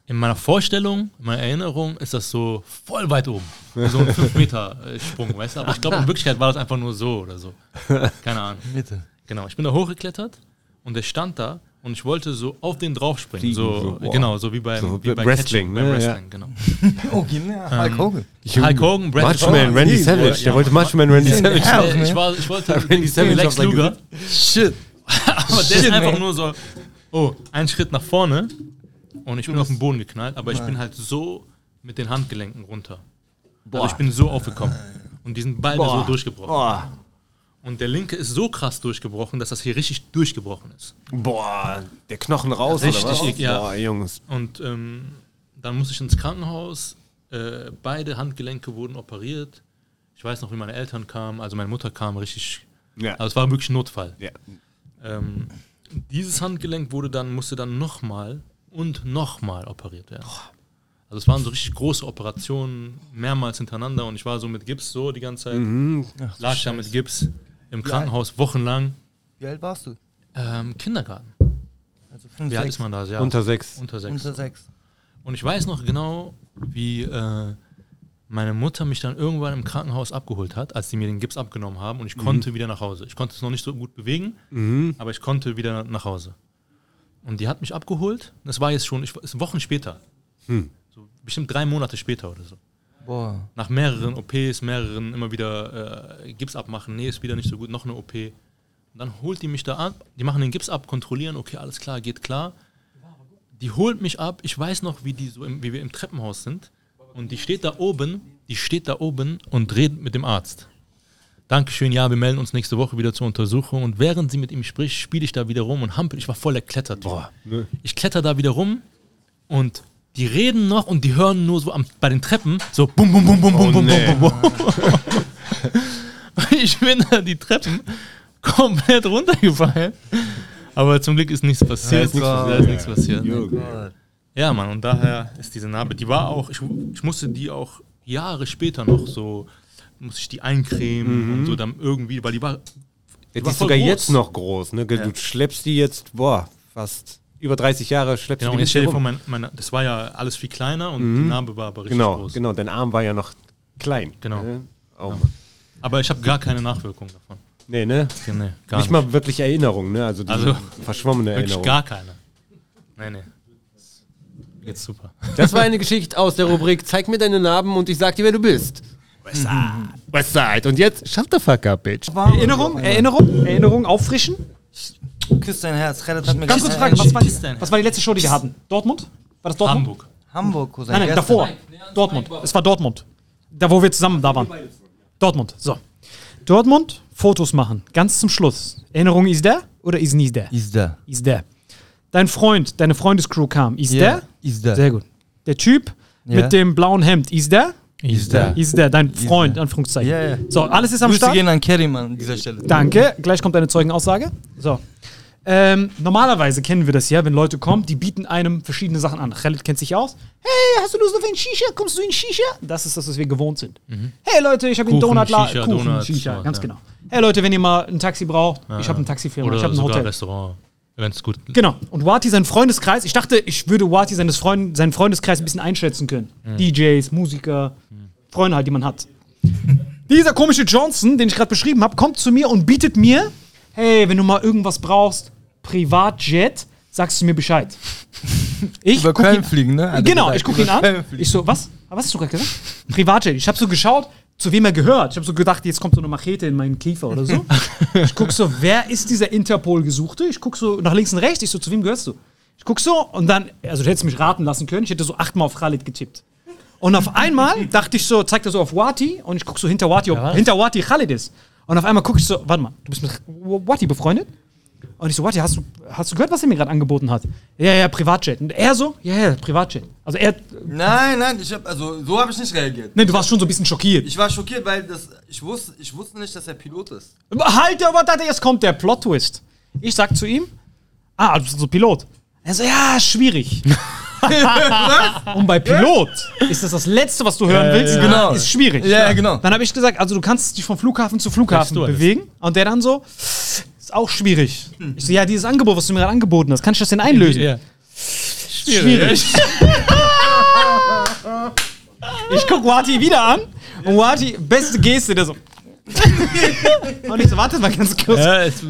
In meiner Vorstellung, in meiner Erinnerung ist das so voll weit oben. So ein <laughs> 5-Meter-Sprung, weißt du? Aber ich glaube, in Wirklichkeit war das einfach nur so oder so. Keine Ahnung. Bitte. Genau, ich bin da hochgeklettert und der stand da und ich wollte so auf den draufspringen. Fliegen, So, so, boah. genau, so wie beim, So wie beim beim Wrestling, Catching, beim ne? Wrestling, genau. <laughs> Oh, ja, Hulk Hogan. Hulk Hogan, Brad Macho Man, Randy Ja, Savage. ja. Der wollte Macho Man, Randy Savage. Ja, ne? ich, war, ich wollte <laughs> Randy Savage Lex Luger, Shit. <laughs> aber der ist einfach man. nur so, oh, ein Schritt nach vorne und ich bin auf den Boden geknallt, aber ich bin halt so mit den Handgelenken runter. Also ich bin so aufgekommen und die sind beide so durchgebrochen. Boah. Und der linke ist so krass durchgebrochen, dass das hier richtig durchgebrochen ist. Boah, der Knochen raus Richtig, oder was? ja. Boah, Jungs. Und ähm, dann musste ich ins Krankenhaus. Äh, beide Handgelenke wurden operiert. Ich weiß noch, wie meine Eltern kamen. Also meine Mutter kam richtig. Ja. Also es war wirklich ein Notfall. Ja. Ähm, dieses Handgelenk wurde dann, musste dann nochmal und nochmal operiert werden. Also es waren so richtig große Operationen, mehrmals hintereinander und ich war so mit Gips so die ganze Zeit. Mhm. lag da mit Gips im Krankenhaus wochenlang. Wie alt warst du? Ähm, Kindergarten. Also fünf, Wie alt sechs, ist man da? Ja, Unter sechs. unter sechs. Unter sechs. Und ich weiß noch genau, wie äh, meine Mutter mich dann irgendwann im Krankenhaus abgeholt hat, als sie mir den Gips abgenommen haben und ich konnte wieder nach Hause. Ich konnte es noch nicht so gut bewegen, aber ich konnte wieder nach Hause. Und die hat mich abgeholt. Das war jetzt schon ich, ist Wochen später. So bestimmt drei Monate später oder so. Boah. Nach mehreren OPs, mehreren immer wieder äh, Gips abmachen. Nee, ist wieder nicht so gut, noch eine OP. Und dann holt die mich da ab. Die machen den Gips ab, kontrollieren, okay, alles klar, geht klar. Die holt mich ab. Ich weiß noch, wie, die so im, wie wir im Treppenhaus sind. Und die steht da oben, die steht da oben und redet mit dem Arzt. Dankeschön, ja, wir melden uns nächste Woche wieder zur Untersuchung. Und während sie mit ihm spricht, spiele ich da wieder rum und hampel. Ich war voll erklettert. Ich kletter da wieder rum und die reden noch und die hören nur so am, bei den Treppen so bum, bum, bum, bum, bum, oh, bum, bum, bum, <laughs> ich bin da die Treppen komplett runtergefallen. Aber zum Glück ist nichts passiert. Da ist nichts passiert. Ja, Mann, und daher ist diese Narbe, die war auch, ich, ich musste die auch Jahre später noch so, musste ich die eincremen mhm. und so dann irgendwie, weil die war. Die, ja, die ist sogar groß. jetzt noch groß, ne? Du ja. schleppst die jetzt, boah, fast über 30 Jahre schleppst Genau, du die jetzt stell dir mit vor, mein, mein, das war ja alles viel kleiner und die Narbe war aber richtig Genau, groß. genau, dein Arm war ja noch klein. Genau. Ne? Oh, Mann. Aber ich habe gar keine Nachwirkung davon. Nee, ne? Ja, Nee, gar Nicht mal wirklich Erinnerung, ne? Also, die Also, verschwommene Erinnerung. gar keine. Nee, nee. Jetzt super. Das war eine Geschichte aus der Rubrik Zeig mir deine Narben und ich sag dir, wer du bist. Westside. Westside. Und jetzt, shut the fuck up, bitch. Erinnerung, Erinnerung, Erinnerung, auffrischen. Küss dein Herz. Redet hat mir Ganz kurz Frage, was war, die, was war die letzte Show, die wir hatten? Dortmund? War das Dortmund? Hamburg. Hamburg, Cousin. Nein, nein, gestern. davor. Dortmund. Es war Dortmund. Da, wo wir zusammen da waren. Dortmund. So. Dortmund, Fotos machen. Ganz zum Schluss. Erinnerung ist der oder ist nicht der? Ist da. Ist der. Dein Freund, deine Freundescrew kam. Ist Ja, der? Ist da. Sehr gut. Der Typ Ja. mit dem blauen Hemd, ist der? Ist da. Ist der. Dein Freund, Anführungszeichen. Ja, ja. So, alles ist am Grüße Start. gehen an Kerim an dieser Stelle. Danke. Gleich kommt eine Zeugenaussage. So. Ähm, normalerweise kennen wir das ja, wenn Leute kommen, die bieten einem verschiedene Sachen an. Khaled kennt sich aus. Hey, hast du Lust auf ein Shisha? Kommst du in Shisha? Das ist das, was wir gewohnt sind. Hey Leute, ich habe einen Mhm. Donut Shisha, Kuchen, Donuts, Shisha, ganz ja. genau. Hey Leute, wenn ihr mal ein Taxi braucht, ich habe eine Taxifirma, Oder ich habe ein Hotel. Restaurant, wenn es gut Genau. Und Wati, sein Freundeskreis, ich dachte, ich würde Wati seines Freund, seinen Freundeskreis ein bisschen einschätzen können. Mhm. DJs, Musiker, Freunde halt, die man hat. Dieser komische Johnson, den ich gerade beschrieben habe, kommt zu mir und bietet mir, hey, wenn du mal irgendwas brauchst, Privatjet, sagst du mir Bescheid. <laughs> Ich Über Köln fliegen, ne? Er Genau, ich gucke ihn an. Ich so, was? Was hast du gerade gesagt? Privatjet. Ich habe so geschaut, zu wem er gehört. Ich habe so gedacht, jetzt kommt so eine Machete in meinen Kiefer oder so. <laughs> Ich guck so, wer ist dieser Interpol-Gesuchte? Ich guck so nach links und rechts. Ich so, zu wem gehörst du? Ich guck so und dann, also du hättest mich raten lassen können. Ich hätte so achtmal auf Khalid getippt. Und auf einmal dachte ich so, zeigt er so auf Wati und ich guck so hinter Wati, ob hinter Wati Khalid ist. Und auf einmal guck ich so, warte mal, du bist mit Wati befreundet? Und ich so, Wati, hast du, hast du gehört, was er mir gerade angeboten hat? Ja, ja, Privatjet. Und er so, ja, ja, Privatjet. Also er, Nein, nein, ich hab, also so habe ich nicht reagiert. ne, du warst schon so ein bisschen schockiert. Ich war schockiert, weil das, ich, wusste, ich wusste nicht, dass er Pilot ist. Halt, aber da jetzt kommt der Plot-Twist. Ich sag zu ihm, ah, du bist so Pilot. Er so, ja, schwierig. <laughs> Und bei Pilot ist das das Letzte, was du hören willst. ja. Genau. Ist schwierig. Ja, ja, genau. Dann habe ich gesagt, also du kannst dich vom Flughafen zu Flughafen bewegen. Und der dann so, ist auch schwierig. Ich so, ja, dieses Angebot, was du mir gerade angeboten hast, kann ich das denn einlösen? Ja. Schwierig. ich guck Wati wieder an und Wati, beste Geste, der so. <laughs> <laughs> und ich so, warte mal ganz kurz. Ja, es,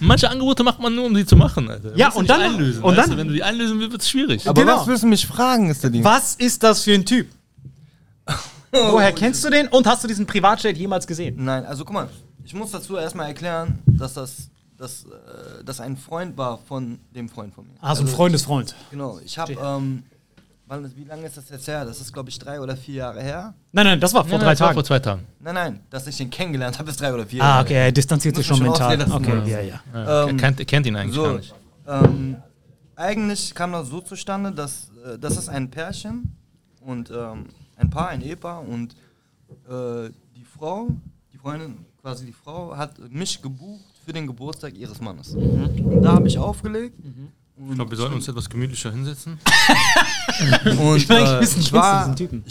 manche Angebote macht man nur, um sie zu machen. Alter. Ja, und dann- einlösen. und weißt dann- du? wenn du die einlösen willst, wird es schwierig. Aber Genau. was willst du mich fragen, ist der Ding? Was ist das für ein Typ? <laughs> Woher kennst du den und hast du diesen Privatjet jemals gesehen? Nein, also guck mal, ich muss dazu erstmal erklären, dass das, dass, äh, das ein Freund war von dem Freund von mir. Ah, so ein Freundesfreund. Genau, ich habe, ähm, wann, wie lange ist das jetzt her? Das ist, glaube ich, drei oder vier Jahre her. Nein, nein, das war vor Nein, drei nein, Tagen. Vor zwei Tagen. Nein, nein, dass ich ihn kennengelernt habe, ist drei oder vier Ah, Jahre okay, er distanziert sich schon mental. Okay, ja, ja. Ja, Ähm, er, kennt, er kennt ihn eigentlich gar So, nicht. ähm, eigentlich kam das so zustande, dass äh, das ist ein Pärchen und ähm, ein Paar, ein Ehepaar und äh, die Frau, die Freundin, quasi die Frau, hat mich gebucht für den Geburtstag ihres Mannes. Und da habe ich aufgelegt. Ich glaube, wir sollten uns etwas gemütlicher hinsetzen. Und Ich bin eigentlich äh, ein bisschen ich war, Typen.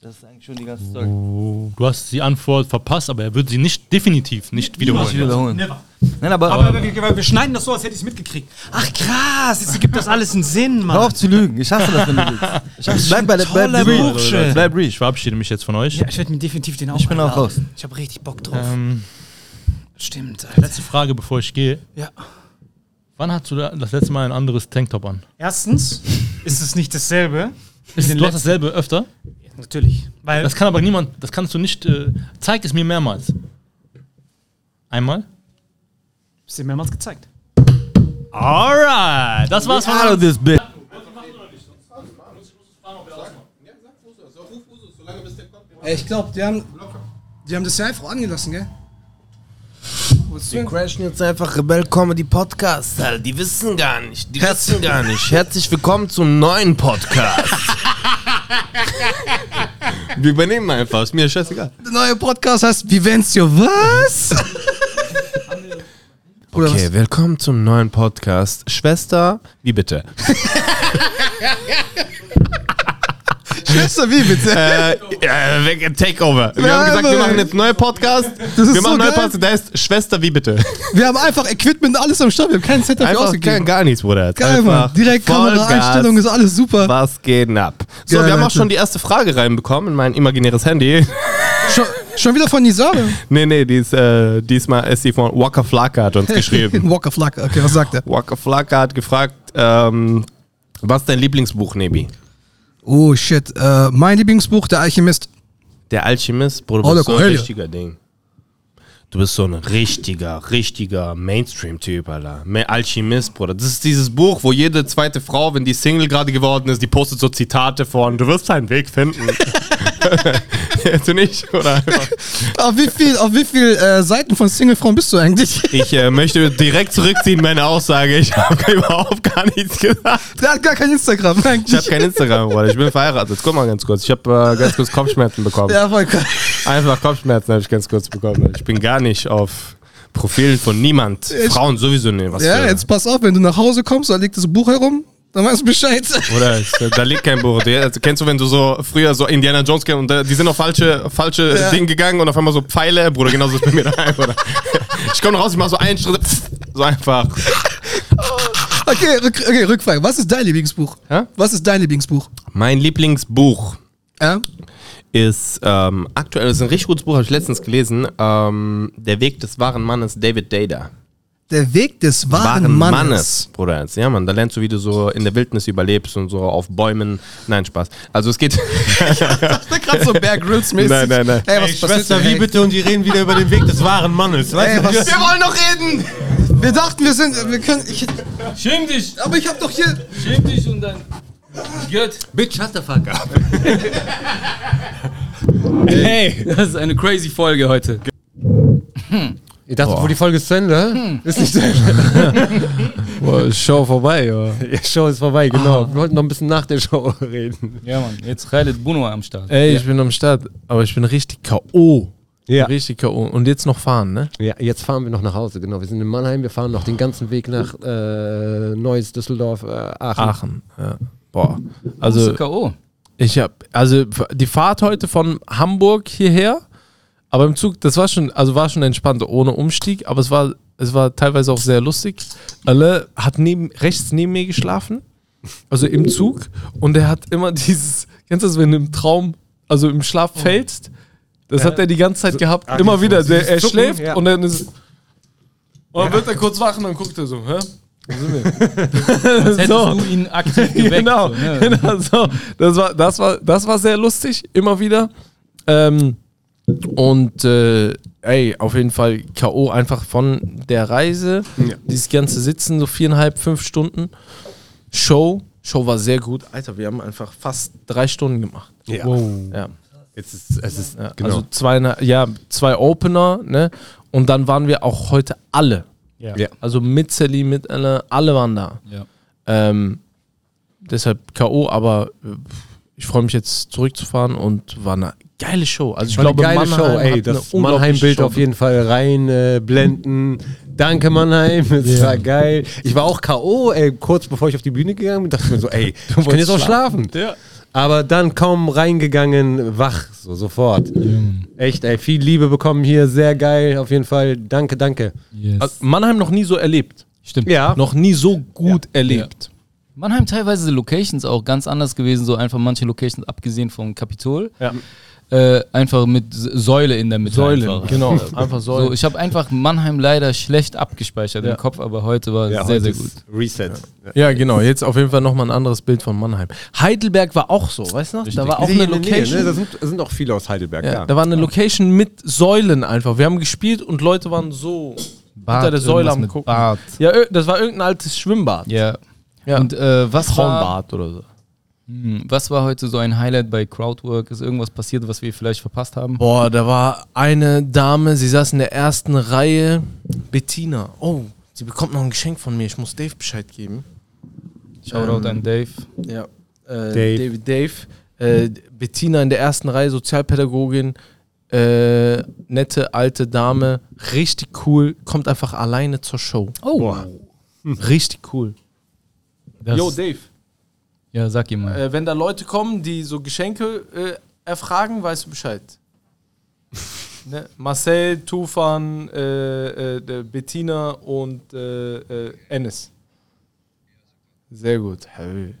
das ist eigentlich schon die ganze. Oh, du hast die Antwort verpasst, aber er wird sie nicht definitiv nicht wiederholen. Ich wiederholen. Never. Nein, aber, Aber wir, wir, wir schneiden das so, als hätte ich es mitgekriegt. Ach krass, jetzt gibt das alles einen Sinn, hör Mann. auf zu lügen. Ich hasse das, wenn du lügst. Bleib bei der bleib. Bursche. Bleib real. Ich verabschiede mich jetzt von euch. Ja, ich werde mir definitiv den auch Ich bin auch raus. Ich habe richtig Bock drauf. Ähm, Stimmt, Alter. letzte Frage, bevor ich gehe. Ja. Wann hast du da das letzte Mal ein anderes Tanktop an? Erstens ist es nicht dasselbe. Ist, du hast dasselbe öfter? Natürlich. Weil Das kann aber niemand, das kannst du nicht, äh, zeig es mir mehrmals. Einmal? ist dir mehrmals gezeigt. Alright, das war's von Out this bitch. Ich glaube, die haben, die haben das ja einfach angelassen, gell? Wir crashen jetzt einfach Rebell Comedy Podcast, Alter. Die wissen gar nicht. Die wissen gar nicht. Herzlich willkommen zum neuen Podcast. <laughs> Wir übernehmen einfach, ist mir scheißegal. Der neue Podcast heißt Vivencio, was? Oder Okay, willkommen zum neuen Podcast. Schwester, wie bitte? <laughs> Schwester, wie bitte? äh, äh, Takeover. Wir Ja, haben gesagt, wir machen jetzt einen neuen Podcast. Das ist wir machen so einen neuen. Podcast, der heißt Schwester, wie bitte? Wir haben einfach Equipment, alles am Start. Wir haben keinen Set dafür ausgegeben. kein, gar nichts, Bruder. Geil, Mann. Direkt Kameraeinstellung, ist alles super. Was geht ab? So, Geil, wir haben auch schon die erste Frage reinbekommen in mein imaginäres Handy. Schon, schon wieder von Nisare? nee, nee, die ist, äh, diesmal ist sie von Waka Flocka hat uns geschrieben. <laughs> Walker Flagge. Okay, was sagt er? Waka Flocka hat gefragt, ähm, was ist dein Lieblingsbuch, Nebi? Oh shit. Äh, mein Lieblingsbuch, Der Alchemist. Der Alchemist, Bruder, du Oh, bist so ein richtiger Ding. Du bist so ein richtiger, richtiger Mainstream-Typ, Alter. Alchemist, Bruder. Das ist dieses Buch, wo jede zweite Frau, wenn die Single gerade geworden ist, die postet so Zitate von, du wirst deinen Weg finden. <laughs> <laughs> du nicht, oder? <laughs> Auf wie viel, auf wie viel äh, Seiten von Singlefrauen bist du eigentlich? Ich äh, möchte direkt zurückziehen meine Aussage. Ich habe <laughs> überhaupt gar nichts gesagt. Der hat gar kein Instagram Ich eigentlich. habe kein Instagram, Bruder. Ich bin verheiratet. Guck mal ganz kurz. Ich habe äh, ganz kurz Kopfschmerzen bekommen. ja, voll geil. Einfach Kopfschmerzen habe ich ganz kurz bekommen. Ich bin gar nicht auf Profilen von niemand. Ich- Frauen sowieso nicht. Was Ja, für- jetzt pass auf, wenn du nach Hause kommst, da liegt das Buch herum, dann weißt du Bescheid. Oder es, da liegt kein Buch. Also, kennst du, wenn du so früher so Indiana Jones kennst und da, die sind auf falsche, falsche Ja. Dinge gegangen und auf einmal so Pfeile, Bruder, genauso ist bei mir daheim, Bruder. Ich komme raus, ich mach so einen Schritt, so einfach. Okay, okay, Rückfrage. Was ist dein Lieblingsbuch? Hä? Was ist dein Lieblingsbuch? Mein Lieblingsbuch Ja? ist ähm, aktuell, das ist ein richtig gutes Buch, habe ich letztens gelesen. Ähm, Der Weg des wahren Mannes, David Data. Der Weg des wahren, Mannes. Bruder. Jetzt. Ja, Mann, da lernst du, wie du so in der Wildnis überlebst und so auf Bäumen. Nein, Spaß. Also es geht. <laughs> Gerade so Bear Grylls mäßig. Nein, nein, nein. Ey, was Ey, passiert Schwester, wie bitte? Und die reden wieder über den Weg des wahren Mannes. Weißt Ey, du, was- wir- wollen noch reden! Wir dachten, wir sind, wir können, ich, Schäm dich! aber ich hab doch hier, Schäm dich und dann. Gött. Bitch, shut the fuck up. <laughs> Hey, das ist eine crazy Folge heute. Ich dachte, wo die Folge ist zu Ende? Ist nicht zu Ende. <laughs> Boah, Show vorbei, ja. Die Show ist vorbei, genau. Wir wollten noch ein bisschen nach der Show <laughs> reden. Ja, Mann. Jetzt Khaled Buno am Start. Ey, ich bin am Start, aber ich bin richtig K.O. Ja. Richtig K.O. Und jetzt noch fahren, ne? ja, jetzt fahren wir noch nach Hause, genau. Wir sind in Mannheim, wir fahren noch den ganzen Weg nach äh, Neuss, Düsseldorf, äh, Aachen. Aachen. Ja. Boah. Also Also, K.O. ich hab, also die Fahrt heute von Hamburg hierher, aber im Zug, das war schon, also war schon entspannt, ohne Umstieg, aber es war, es war teilweise auch sehr lustig. Alle hat neben, rechts neben mir geschlafen, also im Zug, und er hat immer <laughs> dieses, kennst du das, wenn du im Traum, also im Schlaf fällst? Das hat er die ganze Zeit gehabt, ah, immer wieder. Der, er Zucken, schläft ja. und dann ist und dann wird er kurz wach und dann guckt er so, hä? Wo sind wir? <laughs> Als hättest du ihn aktiv geweckt. genau, so, ne? genau so. Das war, das, war, das war sehr lustig, immer wieder. Ähm, und äh, ey, auf jeden Fall K.O. einfach von der Reise. Dieses ganze Sitzen, so viereinhalb, fünf Stunden. Show. Show war sehr gut. Alter, wir haben einfach fast drei Stunden gemacht. Ja. Ja. Jetzt ist, es ist, Ja, genau. Also zwei, ja, zwei Opener, ne? Und dann waren wir auch heute alle. Ja. Ja. Also mit Sally, mit alle, alle waren da. Ja. Ähm, deshalb K.O., aber äh, ich freue mich jetzt zurückzufahren und war eine geile Show. Also ich War glaube, geile Mannheim Show, ey. hat Das Mannheim-Bild auf jeden Fall rein äh, blenden. Danke, Mannheim. <laughs> Es war geil. Ich war auch K.O., ey, kurz bevor ich auf die Bühne gegangen bin, dachte ich mir so, ey, <laughs> ich kann jetzt auch schlafen. Aber dann kaum reingegangen, wach, so sofort. Echt, ey, viel Liebe bekommen hier, sehr geil, auf jeden Fall. Danke, danke. Yes. Also Mannheim noch nie so erlebt. Stimmt. Ja, Noch nie so gut erlebt. Mannheim teilweise Locations auch ganz anders gewesen, so einfach manche Locations abgesehen vom Kapitol. Ja. Äh, einfach mit Säule in der Mitte. Säulen, einfach. genau. <laughs> Einfach Säulen. So, ich habe einfach Mannheim leider schlecht abgespeichert Ja. im Kopf, aber heute war ja sehr, heute sehr gut. Reset. ja, genau. Jetzt auf jeden Fall nochmal ein anderes Bild von Mannheim. Heidelberg war auch so, weißt du noch? Da war auch eine Location. ne? Da sind, sind auch viele aus Heidelberg, Ja, ja. Da war eine Location mit Säulen einfach. Wir haben gespielt und Leute waren so hinter der Säule am gucken. Bart. Ja, das war irgendein altes Schwimmbad. Ja. Ja. Und äh, was war, Frauenbad oder so. Hm, was war heute so ein Highlight bei Crowdwork? Ist irgendwas passiert, was wir vielleicht verpasst haben? Boah, da war eine Dame, sie saß in der ersten Reihe. Bettina. Oh, sie bekommt noch ein Geschenk von mir. Ich muss Dave Bescheid geben. Shoutout Ähm, an Dave. Ja. Äh, Dave. David Dave. Äh, Bettina in der ersten Reihe, Sozialpädagogin. Äh, nette alte Dame. Richtig cool. Kommt einfach alleine zur Show. Oh, Richtig cool. das, Yo, Dave. Ja, sag ihm mal. Äh, wenn da Leute kommen, die so Geschenke äh, erfragen, weißt du Bescheid. <laughs> ne? Marcel, Tufan, äh, äh, der Bettina und äh, äh, Ennis. Sehr gut.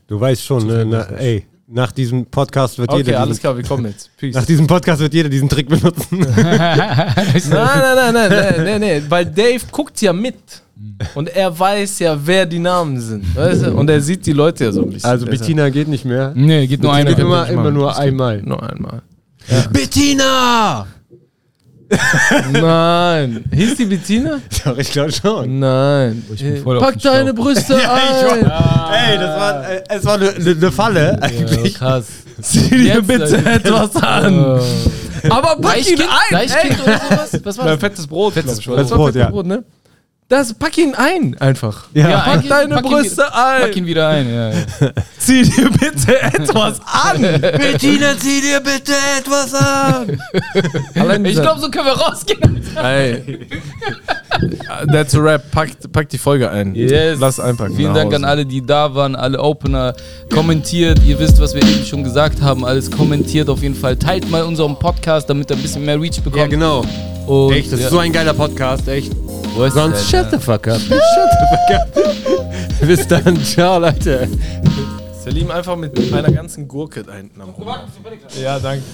Du weißt schon, ne, na, ey, nach diesem Podcast wird Okay, jeder alles diesen, klar, wir kommen jetzt. <laughs> Peace. nach diesem Podcast wird jeder diesen Trick benutzen. <laughs> Nein, nein, nein, nein, nein, nein, nein, weil Dave guckt ja mit. Und er weiß ja, wer die Namen sind. Weißt du? Und er sieht die Leute ja so ein bisschen. Also Bettina geht nicht mehr. nee, geht nur Bettina einer. geht immer, immer nur Das einmal. Noch einmal. Bettina! <laughs> Nein. Hieß die Bettina? Doch, ich glaube schon. Nein. ich bin voll Pack deine Brüste <laughs> ein. Ey, das war, äh, es war eine, eine Falle Ja, eigentlich. krass. Zieh dir Jetzt, bitte Alter. etwas an. Aber pack ihn ein. Deichkind oder sowas? Was war das? fettes Brot. Fettes Brot. Das war Brot, fettes ja. Brot, ne? Das, pack ihn ein, einfach. Ja. Pack ein- deine pack ihn Brüste wieder- ein. Pack ihn wieder ein, ja. ja. <laughs> Zieh dir bitte etwas an. Bettina, zieh dir bitte etwas an! Ich glaube, so können wir rausgehen. Ey. That's a rap. Pack, pack die Folge ein. Yes. Lass einpacken. Vielen Dank an alle, die da waren, alle Opener. Kommentiert, ihr wisst, was wir eben schon gesagt haben. Alles kommentiert auf jeden Fall. Teilt mal unseren Podcast, damit er ein bisschen mehr Reach bekommt. Ja, genau. Und, Echt, das ja. ist so ein geiler Podcast, echt. Wo ist Sonst shut the fuck up. Shut the fuck up. <laughs> Bis dann. Ciao, Leute. Salim einfach mit einer ganzen Gurke da hinten am Rum. Ja, danke.